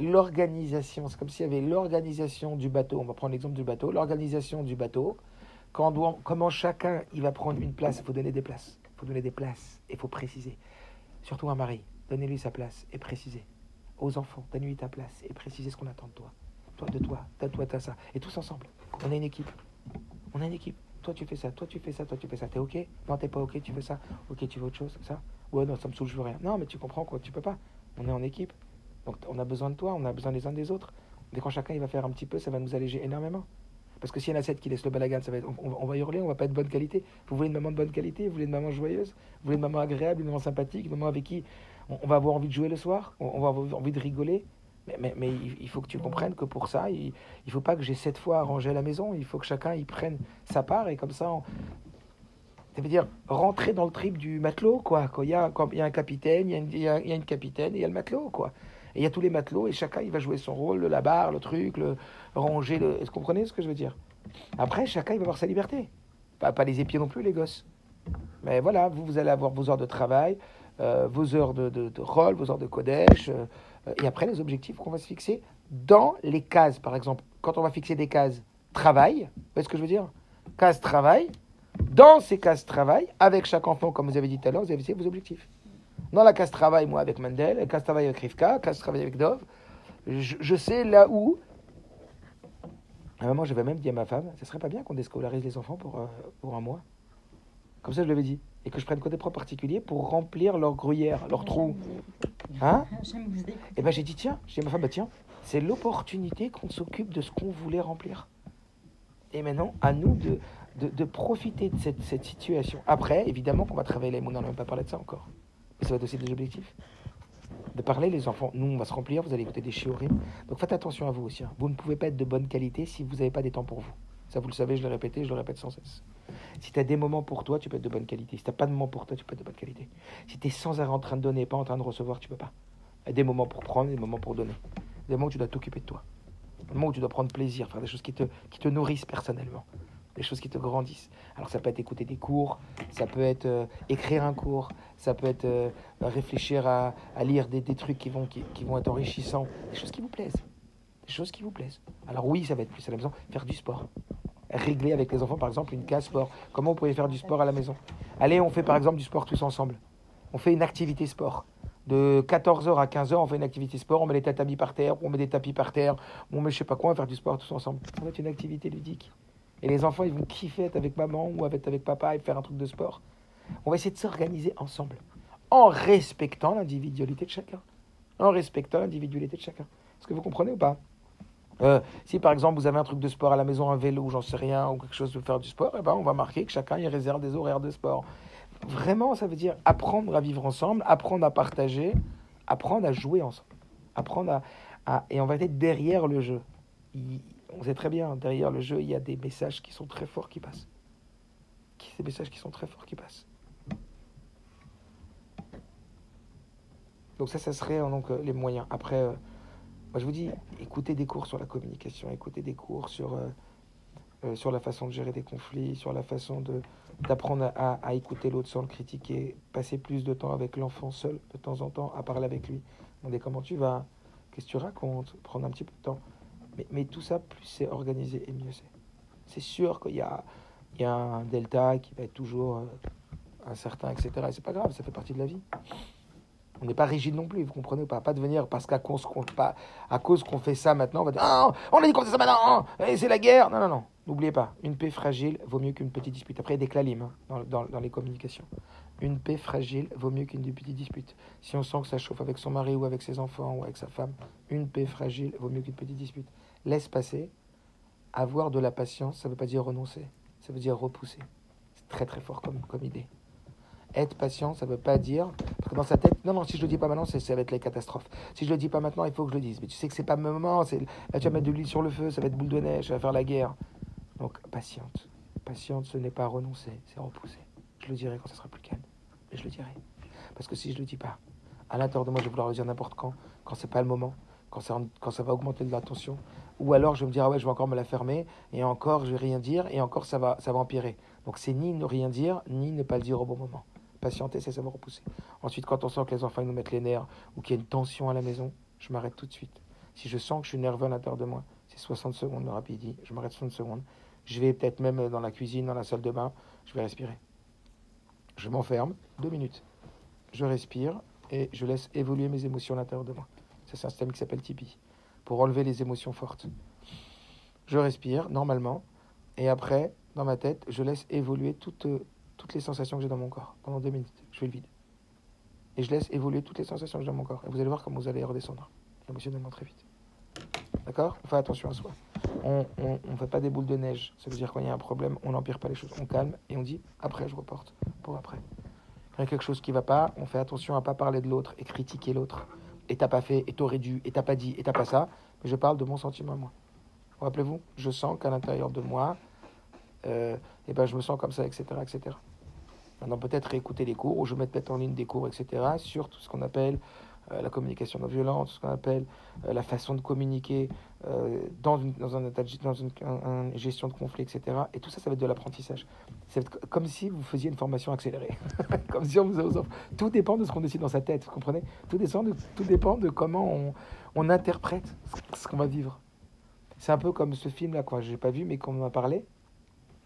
S1: l'organisation, c'est comme s'il y avait l'organisation du bateau. On va prendre l'exemple du bateau. L'organisation du bateau, comment chacun il va prendre une place, il faut donner des places. Il faut donner des places et il faut préciser. Surtout un mari, donnez-lui sa place et précisez. Aux enfants, donne-lui ta place et précisez ce qu'on attend de toi. Toi, de toi, t'as toi, t'as ça. Et tous ensemble. On est une équipe. On est une équipe. Toi, tu fais ça, toi, tu fais ça, toi, tu fais ça. T'es OK? Non, t'es pas OK, tu fais ça. OK, tu veux autre chose, ça? Ouais, non, ça me saoule, je veux rien. Non, mais tu comprends quoi, tu peux pas. On est en équipe. Donc, on a besoin de toi, on a besoin les uns des autres. Dès quand chacun il va faire un petit peu, ça va nous alléger énormément. Parce que s'il y en a sept qui laissent le balagan, ça va être, on, va hurler, on va pas être de bonne qualité. Vous voulez une maman de bonne qualité Vous voulez une maman joyeuse Vous voulez une maman agréable, une maman sympathique, une maman avec qui on, va avoir envie de jouer le soir On, va avoir envie de rigoler mais, il faut que tu comprennes que pour ça, il ne faut pas que j'ai sept fois à ranger la maison. Il faut que chacun y prenne sa part et comme ça, ça veut dire rentrer dans le trip du matelot, quoi. Quand il y a, un capitaine, il y a, une, y a une capitaine et il y a le matelot, quoi. Et il y a tous les matelots et chacun il va jouer son rôle, le la barre, le truc, le ranger. Est-ce que vous comprenez ce que je veux dire? Après, chacun il va avoir sa liberté. Pas, les épiers non plus, les gosses. Mais voilà, vous, vous allez avoir vos heures de travail, euh, vos heures de, rôle, vos heures de codèche, euh, et après les objectifs qu'on va se fixer dans les cases. Par exemple, quand on va fixer des cases travail, vous voyez ce que je veux dire? Case travail, dans ces cases travail, avec chaque enfant, comme vous avez dit tout à l'heure, vous avez fixé vos objectifs. Dans la case travail, moi avec Mendel, la case travail avec Rivka, case travail avec Dov, je, je sais là où. À un moment, j'avais même dit à ma femme, ce serait pas bien qu'on déscolarise les enfants pour, euh, pour un mois? Comme ça, je l'avais dit. Et que je prenne que des profs particuliers pour remplir leur gruyère, leur trou. Hein? Et ben j'ai dit, tiens, j'ai dit à ma femme, bah, tiens, c'est l'opportunité qu'on s'occupe de ce qu'on voulait remplir. Et maintenant, à nous de, de, de profiter de cette, cette situation. Après, évidemment qu'on va travailler les mots, on n'en a même pas parlé de ça encore. Ça va être aussi des objectifs. De parler, les enfants, nous, on va se remplir, vous allez écouter des chiorimes. Donc faites attention à vous aussi. hein. Vous ne pouvez pas être de bonne qualité si vous n'avez pas des temps pour vous. Ça, vous le savez, je l'ai répété, je le répète sans cesse. Si tu as des moments pour toi, tu peux être de bonne qualité. Si tu n'as pas de moments pour toi, tu peux être de bonne qualité. Si tu es sans arrêt en train de donner pas en train de recevoir, tu peux pas. Il y a des moments pour prendre, des moments pour donner. Des moments où tu dois t'occuper de toi. Des moments où tu dois prendre plaisir, faire des choses qui te, qui te nourrissent personnellement. Des choses qui te grandissent. Alors ça peut être écouter des cours, ça peut être euh, écrire un cours, ça peut être euh, réfléchir à, lire des, trucs qui vont, qui, qui vont être enrichissants. Des choses qui vous plaisent. Des choses qui vous plaisent. Alors oui, ça va être plus à la maison. Faire du sport. Régler avec les enfants, par exemple, une case sport. Comment vous pouvez faire du sport à la maison? Allez, on fait par exemple du sport tous ensemble. On fait une activité sport. De 14h à 15h, on fait une activité sport, on met les tatamis par terre, on met des tapis par terre, on met je sais pas quoi, on va faire du sport tous ensemble. Ça va être une activité ludique. Et les enfants, ils vont kiffer être avec maman ou avec, papa et faire un truc de sport. On va essayer de s'organiser ensemble, en respectant l'individualité de chacun. En respectant l'individualité de chacun. Est-ce que vous comprenez ou pas? Euh, Si par exemple vous avez un truc de sport à la maison, un vélo, j'en sais rien, ou quelque chose de faire du sport, eh ben, on va marquer que chacun y réserve des horaires de sport. Vraiment, ça veut dire apprendre à vivre ensemble, apprendre à partager, apprendre à jouer ensemble. Apprendre à, et on va être derrière le jeu. On sait très bien, derrière le jeu, il y a des messages qui sont très forts qui passent. Des messages qui sont très forts qui passent. Donc ça, ça serait euh, donc euh, les moyens. Après, euh, moi je vous dis, écoutez des cours sur la communication, écoutez des cours sur, euh, sur la façon de gérer des conflits, sur la façon de d'apprendre à, à écouter l'autre sans le critiquer, passer plus de temps avec l'enfant seul de temps en temps, à parler avec lui. Demander comment tu vas, qu'est-ce que tu racontes, prendre un petit peu de temps. Mais, tout ça, plus c'est organisé et mieux c'est. C'est sûr qu'il y a, un delta qui va être toujours euh, incertain, etc. Et c'est pas grave, ça fait partie de la vie. On n'est pas rigide non plus, vous comprenez ou pas Pas devenir parce qu'à cause qu'on fait ça maintenant, on va dire ah, on a dit qu'on faisait ça maintenant, ah, c'est la guerre. Non, non, non. N'oubliez pas, une paix fragile vaut mieux qu'une petite dispute. Après, il y a des clalimes hein, dans les communications. Une paix fragile vaut mieux qu'une petite dispute. Si on sent que ça chauffe avec son mari ou avec ses enfants ou avec sa femme, une paix fragile vaut mieux qu'une petite dispute. Laisse passer. Avoir de la patience, ça ne veut pas dire renoncer, ça veut dire repousser. C'est très très fort comme, comme idée. Être patient, ça ne veut pas dire. Parce que dans sa tête, non, non, si je le dis pas maintenant, ça va être la catastrophe. Si je le dis pas maintenant, il faut que je le dise. Mais tu sais que c'est pas le moment, là tu vas mettre de l'huile sur le feu, ça va être boule de neige, ça va faire la guerre. Donc patiente. Patiente, ce n'est pas renoncer, c'est repousser. Je le dirai quand ça sera plus calme. Mais je le dirai. Parce que si je le dis pas, à l'intérieur de moi, je vais vouloir le dire n'importe quand, quand c'est pas le moment, quand ça, quand ça va augmenter de la tension. Ou alors je me dire, ah ouais, je vais encore me la fermer, et encore je vais rien dire, et encore ça va, ça va empirer. Donc c'est ni ne rien dire, ni ne pas le dire au bon moment. Patienter, c'est savoir repousser. Ensuite, quand on sent que les enfants nous mettent les nerfs, ou qu'il y a une tension à la maison, je m'arrête tout de suite. Si je sens que je suis nerveux à l'intérieur de moi, c'est 60 secondes de rapidité, je m'arrête 60 secondes. Je vais peut-être même dans la cuisine, dans la salle de bain, je vais respirer. Je m'enferme, deux minutes. Je respire et je laisse évoluer mes émotions à l'intérieur de moi. Ça, c'est un système qui s'appelle Tipeee, pour enlever les émotions fortes. Je respire normalement et après, dans ma tête, je laisse évoluer toutes, euh, toutes les sensations que j'ai dans mon corps pendant deux minutes. Je fais le vide. Et je laisse évoluer toutes les sensations que j'ai dans mon corps. Et vous allez voir comment vous allez redescendre émotionnellement très vite. D'accord? On fait attention à soi. On ne fait pas des boules de neige. Ça veut dire quand il y a un problème, on n'empire pas les choses. On calme et on dit après, je reporte pour après. Quand il y a quelque chose qui va pas, on fait attention à pas parler de l'autre et critiquer l'autre. Et t'as pas fait, et t'aurais dû, et t'as pas dit, et t'as pas ça. Mais je parle de mon sentiment moi. Rappelez-vous, je sens qu'à l'intérieur de moi, euh, ben, je me sens comme ça, etc. etc. Maintenant, peut-être réécouter les cours, ou je mets peut-être en ligne des cours, etc., sur tout ce qu'on appelle la communication non violente, ce qu'on appelle euh, la façon de communiquer euh, dans, une, dans, un dans une, un, un gestion de conflit, etc. Et tout ça, ça va être de l'apprentissage. C'est comme si vous faisiez une formation accélérée. comme si on vous enfants. Tout dépend de ce qu'on décide dans sa tête, vous comprenez? Tout, descend de, tout dépend de comment on, on interprète ce qu'on va vivre. C'est un peu comme ce film-là, quoi. Je n'ai pas vu, mais qu'on m'a parlé.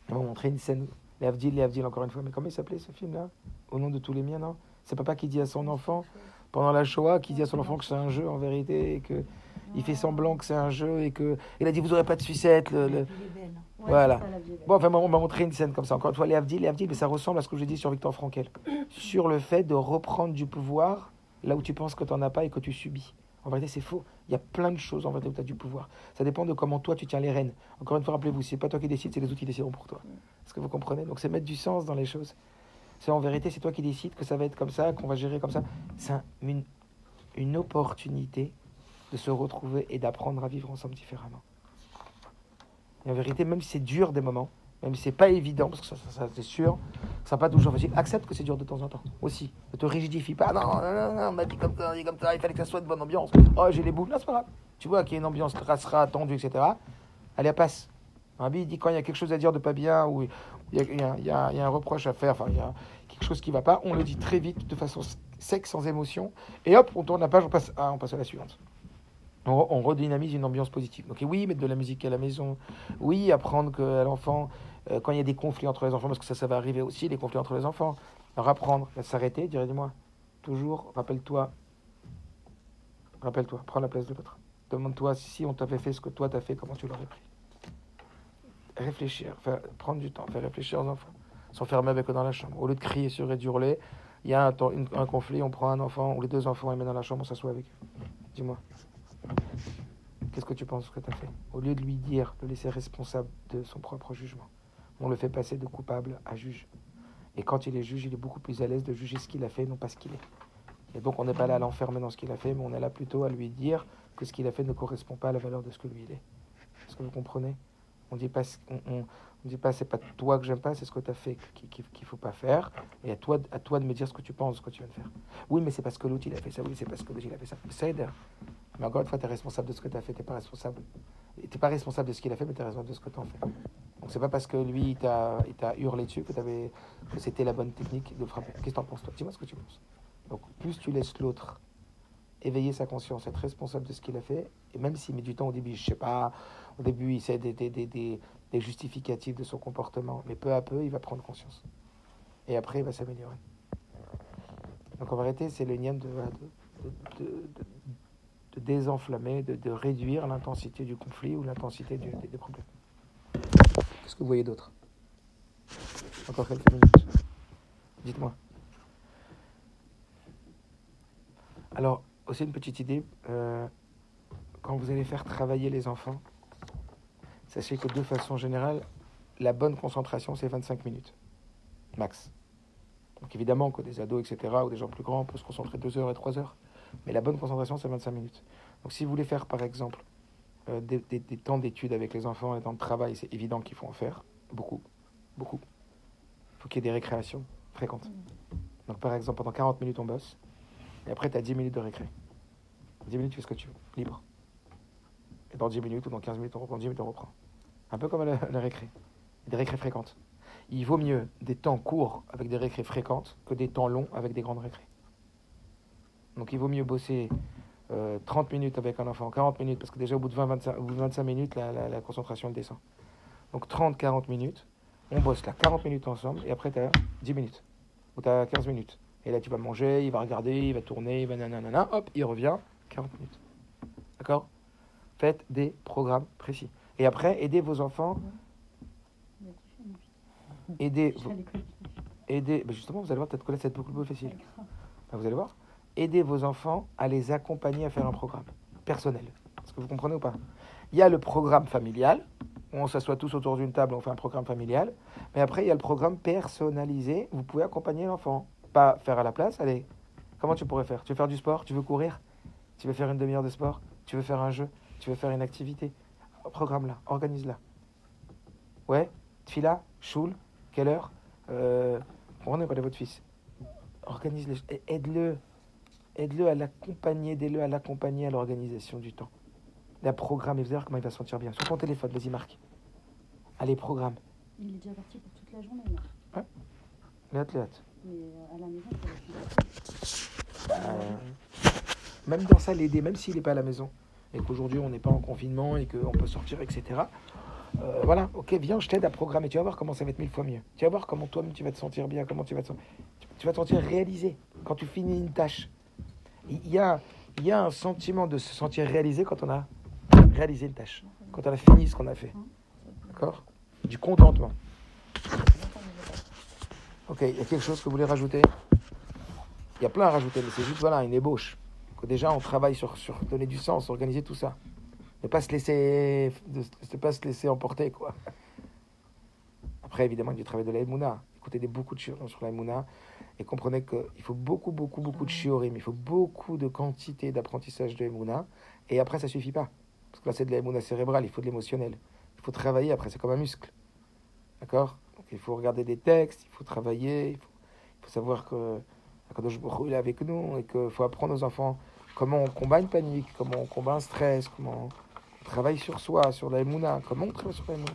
S1: On m'a montré une scène. Les Avdil, les Avdil, encore une fois. Mais comment il s'appelait ce film-là? Au nom de tous les miens, non? C'est papa qui dit à son enfant, pendant la Shoah, qui dit à son enfant que c'est un jeu en vérité, et que il fait semblant que c'est un jeu, et que il a dit vous aurez pas de sucette. Le, le...
S2: Ouais,
S1: Voilà.
S2: ça.
S1: Bon, enfin, on m'a montré une scène comme ça. Encore une fois, les Avdil, les Avdil, mais ça ressemble à ce que j'ai dit sur Victor Frankel. sur le fait de reprendre du pouvoir là où tu penses que tu n'en as pas et que tu subis. En vérité, c'est faux. Il y a plein de choses en vérité où tu as du pouvoir. Ça dépend de comment toi tu tiens les rênes. Encore une fois, rappelez-vous, c'est pas toi qui décides, c'est les outils qui décideront pour toi. Est-ce que vous comprenez? Donc, c'est mettre du sens dans les choses. C'est en vérité, c'est toi qui décides que ça va être comme ça, qu'on va gérer comme ça. C'est un- une, une opportunité de se retrouver et d'apprendre à vivre ensemble différemment. Et en vérité, même si c'est dur des moments, même si c'est pas évident, parce que ça, c'est sûr, ça pas toujours facile, accepte que c'est dur de temps en temps aussi. Ne te rigidifie pas. Non, non, non, on m'a dit comme ça, on dit comme il fallait que ça soit une bonne ambiance. Oh, j'ai les boules, là, c'est pas grave. Tu vois qu'il y a une ambiance rassera, tendue, etc. Allez, passe. Rabbi il dit quand il y a quelque chose à dire de pas bien, ou il y a, un reproche à faire, enfin, il y a quelque chose qui va pas, on le dit très vite, de façon sec, sans émotion, et hop, on tourne la page, on passe à, on passe à la suivante. On, re- on redynamise une ambiance positive. Donc oui, mettre de la musique à la maison. Oui, apprendre que l'enfant, euh, quand il y a des conflits entre les enfants, parce que ça, ça va arriver aussi, les conflits entre les enfants, leur apprendre à s'arrêter, dire, dis-moi, toujours, rappelle-toi, rappelle-toi, prends la place de l'autre. Demande-toi si on t'avait fait ce que toi t'as fait, comment tu l'aurais pris. Réfléchir, faire, prendre du temps, faire réfléchir aux enfants, s'enfermer avec eux dans la chambre. Au lieu de crier sur et d'hurler, il y a un, conflit, on prend un enfant, ou les deux enfants, on les met dans la chambre, on s'assoit avec eux. Dis-moi. Qu'est-ce que tu penses que tu as fait? Au lieu de lui dire, de le laisser responsable de son propre jugement, on le fait passer de coupable à juge. Et quand il est juge, il est beaucoup plus à l'aise de juger ce qu'il a fait, non pas ce qu'il est. Et donc on n'est pas là à l'enfermer dans ce qu'il a fait, mais on est là plutôt à lui dire que ce qu'il a fait ne correspond pas à la valeur de ce que lui est. Est-ce que vous comprenez? On dit pas, on, on, dit pas c'est pas toi que j'aime pas, c'est ce que tu as fait qu'il qu'il qu'il faut pas faire. Et à toi, à toi de me dire ce que tu penses, ce que tu viens de faire. Oui, mais c'est parce que l'autre il a fait ça, oui, c'est parce que l'autre il a fait ça. Ça. Mais encore une fois, tu es responsable de ce que tu as fait, tu pas responsable. Tu pas responsable de ce qu'il a fait, mais tu es responsable de ce que tu en fais. Donc c'est pas parce que lui, il t'a hurlé dessus que, t'avais- que c'était la bonne technique de frapper. Qu'est-ce que tu en penses, toi? Dis-moi ce que tu penses. Donc plus tu laisses l'autre éveiller sa conscience, être responsable de ce qu'il a fait, et même s'il met du temps au début, je sais pas, au début, il sait des, justificatifs de son comportement, mais peu à peu, il va prendre conscience. Et après, il va s'améliorer. Donc en vérité, c'est le nième de, désenflammer, de, réduire l'intensité du conflit ou l'intensité des problèmes. Qu'est-ce que vous voyez d'autre? Encore quelques minutes. Dites-moi. Alors, aussi une petite idée, euh, quand vous allez faire travailler les enfants, sachez que de façon générale, la bonne concentration, c'est 25 minutes. Max. Donc évidemment que des ados, etc., ou des gens plus grands peuvent se concentrer 2 heures et 3 heures. Mais la bonne concentration, c'est 25 minutes. Donc si vous voulez faire, par exemple, euh, des temps d'études avec les enfants, des temps de travail, c'est évident qu'il faut en faire. Beaucoup. Beaucoup. Il faut qu'il y ait des récréations fréquentes. Donc par exemple, pendant 40 minutes, on bosse. Et après, tu as 10 minutes de récré. 10 minutes, tu fais ce que tu veux. Libre. Et dans 10 minutes ou dans 15 minutes, on reprend. 10 minutes, on reprend. Un peu comme la, la récré. Des récrés fréquentes. Il vaut mieux des temps courts avec des récrés fréquentes que des temps longs avec des grandes récrés. Donc il vaut mieux bosser euh, 30 minutes avec un enfant, 40 minutes, parce que déjà au bout de 20-25 au bout de 25 minutes, la, concentration elle descend. Donc 30-40 minutes, on bosse là 40 minutes ensemble, et après tu as 10 minutes, ou tu as 15 minutes. Et là tu vas manger, il va regarder, il va tourner, il va nanana, hop, il revient, 40 minutes. D'accord? Faites des programmes précis. Et après, aidez vos enfants, aidez,
S2: l'école.
S1: aidez, ben justement, vous allez voir, peut-être que là, c'est beaucoup plus facile. Ben, vous allez voir, aidez vos enfants à les accompagner à faire un programme personnel. Est-ce que vous comprenez ou pas? Il y a le programme familial, où on s'assoit tous autour d'une table, on fait un programme familial. Mais après, il y a le programme personnalisé. Vous pouvez accompagner l'enfant. Pas faire à la place. Allez, comment tu pourrais faire? Tu veux faire du sport? Tu veux courir? Tu veux faire une demi-heure de sport? Tu veux faire un jeu? Tu veux faire une activité? Programme-la, organise-la. Ouais Tfila Choul Quelle heure? Euh, On est pas de votre fils? Organise-le, aide-le. Aide-le à l'accompagner, aidez-le à l'accompagner à l'organisation du temps. La programme, et vous allez voir comment il va se sentir bien. Sur ton téléphone, vas-y Marc. Allez, programme.
S2: Il est déjà parti pour toute la journée, là.
S1: Léat, léat.
S2: Mais euh, à la maison,
S1: Euh, même dans ça, l'aider, même s'il n'est pas à la maison, et qu'aujourd'hui on n'est pas en confinement et qu'on peut sortir, etc. Euh, voilà, ok, viens, je t'aide à programmer. Tu vas voir comment ça va être mille fois mieux. Tu vas voir comment toi-même tu vas te sentir bien, comment tu vas te, sen- tu- tu vas te sentir réalisé quand tu finis une tâche. Il y a, il y a un sentiment de se sentir réalisé quand on a réalisé une tâche, quand on a fini ce qu'on a fait. D'accord? Du contentement. Ok, il y a quelque chose que vous voulez rajouter? Il y a plein à rajouter, mais c'est juste voilà, une ébauche. Que déjà, on travaille sur, sur donner du sens, organiser tout ça. Ne pas se laisser, de, pas se laisser emporter, quoi. Après, évidemment, du travail de la Emouna. Écoutez des, beaucoup de shiurim sur la Emouna et comprenez qu'il faut beaucoup, beaucoup, beaucoup de shiurim. Il faut beaucoup de quantité d'apprentissage de Emouna. Et après, ça suffit pas. Parce que là, c'est de la Emouna cérébrale, il faut de l'émotionnel. Il faut travailler, après, c'est comme un muscle. D'accord? Il faut regarder des textes, il faut travailler, il faut, savoir que Akadosh Baruch est avec nous et qu'il faut apprendre aux enfants comment on combat une panique, comment on combat un stress, comment on travaille sur soi, sur la Emouna, comment on travaille sur la Emouna.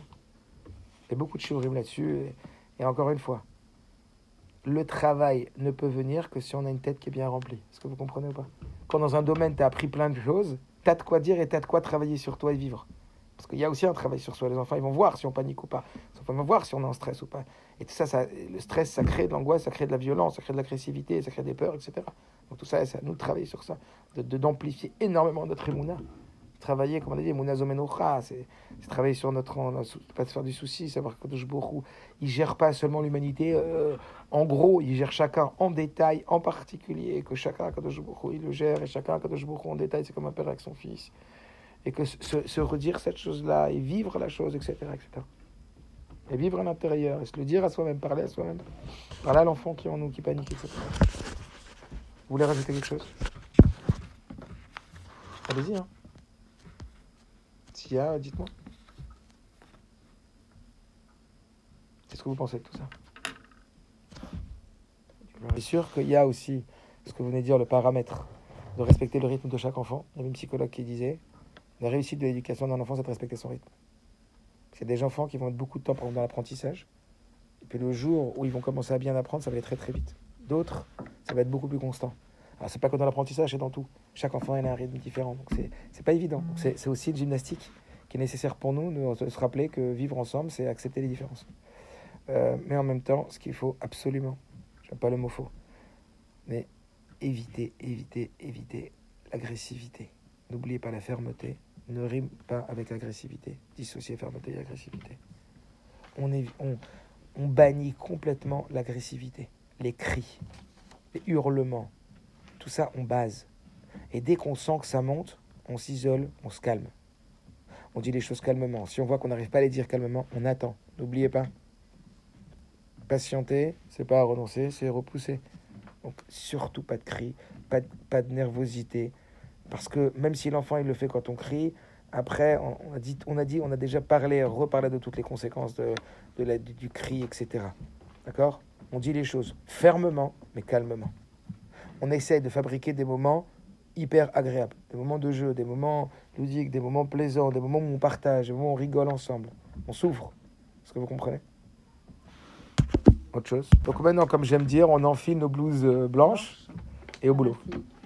S1: Il y a beaucoup de shiurim là-dessus. Et, et encore une fois, le travail ne peut venir que si on a une tête qui est bien remplie. Est-ce que vous comprenez ou pas? Quand dans un domaine, tu as appris plein de choses, tu as de quoi dire et tu as de quoi travailler sur toi et vivre. Parce qu'il y a aussi un travail sur soi. Les enfants, ils vont voir si on panique ou pas. Enfants vont voir si on est en stress ou pas. Et tout ça, ça le stress, ça crée de l'angoisse, ça crée de la violence, ça crée de l'agressivité, ça crée des peurs, etc. Tout ça, c'est à nous de travailler sur ça, de de- d'amplifier énormément notre émouna. Travailler, comme on a dit, émouna zomenocha, c'est travailler sur notre, pas se faire du souci, savoir que Hu, il gère pas seulement l'humanité, euh, en gros, il gère chacun en détail, en particulier, que chacun, Kadosh Hu, il le gère, et chacun, Kadosh Hu, en détail, c'est comme un père avec son fils. Et que se, se redire cette chose-là, et vivre la chose, etc., etc. Et vivre à l'intérieur, et se le dire à soi-même, parler à soi-même. Parler à l'enfant qui est en nous, qui panique, etc. Vous voulez rajouter quelque chose? Allez-y, hein. S'il y a, dites-moi. Qu'est-ce que vous pensez de tout ça C'est sûr qu'il y a aussi, ce que vous venez de dire, le paramètre de respecter le rythme de chaque enfant. Il y avait une psychologue qui disait la réussite de l'éducation d'un enfant, c'est de respecter son rythme. C'est des enfants qui vont être beaucoup de temps dans l'apprentissage. Et puis le jour où ils vont commencer à bien apprendre, ça va aller très très vite. D'autres, ça va être beaucoup plus constant. Alors c'est pas que dans l'apprentissage, c'est dans tout. Chaque enfant a un rythme différent, donc c'est c'est pas évident. C'est aussi une gymnastique qui est nécessaire pour nous, de se rappeler que vivre ensemble, c'est accepter les différences. Euh, mais en même temps, ce qu'il faut absolument, j'aime pas le mot faux, mais éviter, éviter, éviter l'agressivité. N'oubliez pas la fermeté, ne rime pas avec agressivité. Dissocier fermeté et agressivité. On bannit complètement l'agressivité, les cris, les hurlements, tout ça on base. Et dès qu'on sent que ça monte, on s'isole, on se calme. On dit les choses calmement. Si on voit qu'on n'arrive pas à les dire calmement, on attend. N'oubliez pas. Patienter, c'est pas renoncer, c'est repousser. Donc surtout pas de cris, pas de, nervosité. Parce que même si l'enfant il le fait quand on crie, après on, a, dit, on a dit, on a déjà parlé, reparlé de toutes les conséquences de, du, du cri, etc. D'accord? On dit les choses fermement, mais calmement. On essaye de fabriquer des moments hyper agréables, des moments de jeu, des moments ludiques, des moments plaisants, des moments où on partage, où on rigole ensemble. On s'ouvre. Est-ce que vous comprenez? Autre chose? Donc maintenant, comme j'aime dire, on enfile nos blouses euh, blanches et au boulot.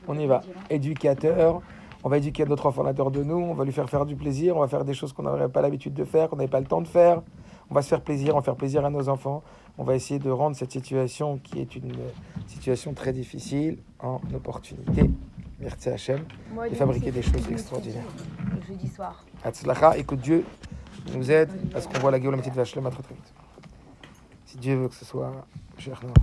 S1: On y va. Éducateur, on va éduquer notre enfant à l'intérieur de nous, on va lui faire faire du plaisir, on va faire des choses qu'on n'aurait pas l'habitude de faire, qu'on n'avait pas le temps de faire. On va se faire plaisir, on va faire plaisir à nos enfants. On va essayer de rendre cette situation, qui est une situation très difficile, en opportunité. Merci Hachem. Et fabriquer des choses extraordinaires.
S2: Le jeudi soir.
S1: Hatzlacha, et que Dieu nous aide à ce qu'on voit la gueule la petite vache très très vite. Si Dieu veut que ce soit cher.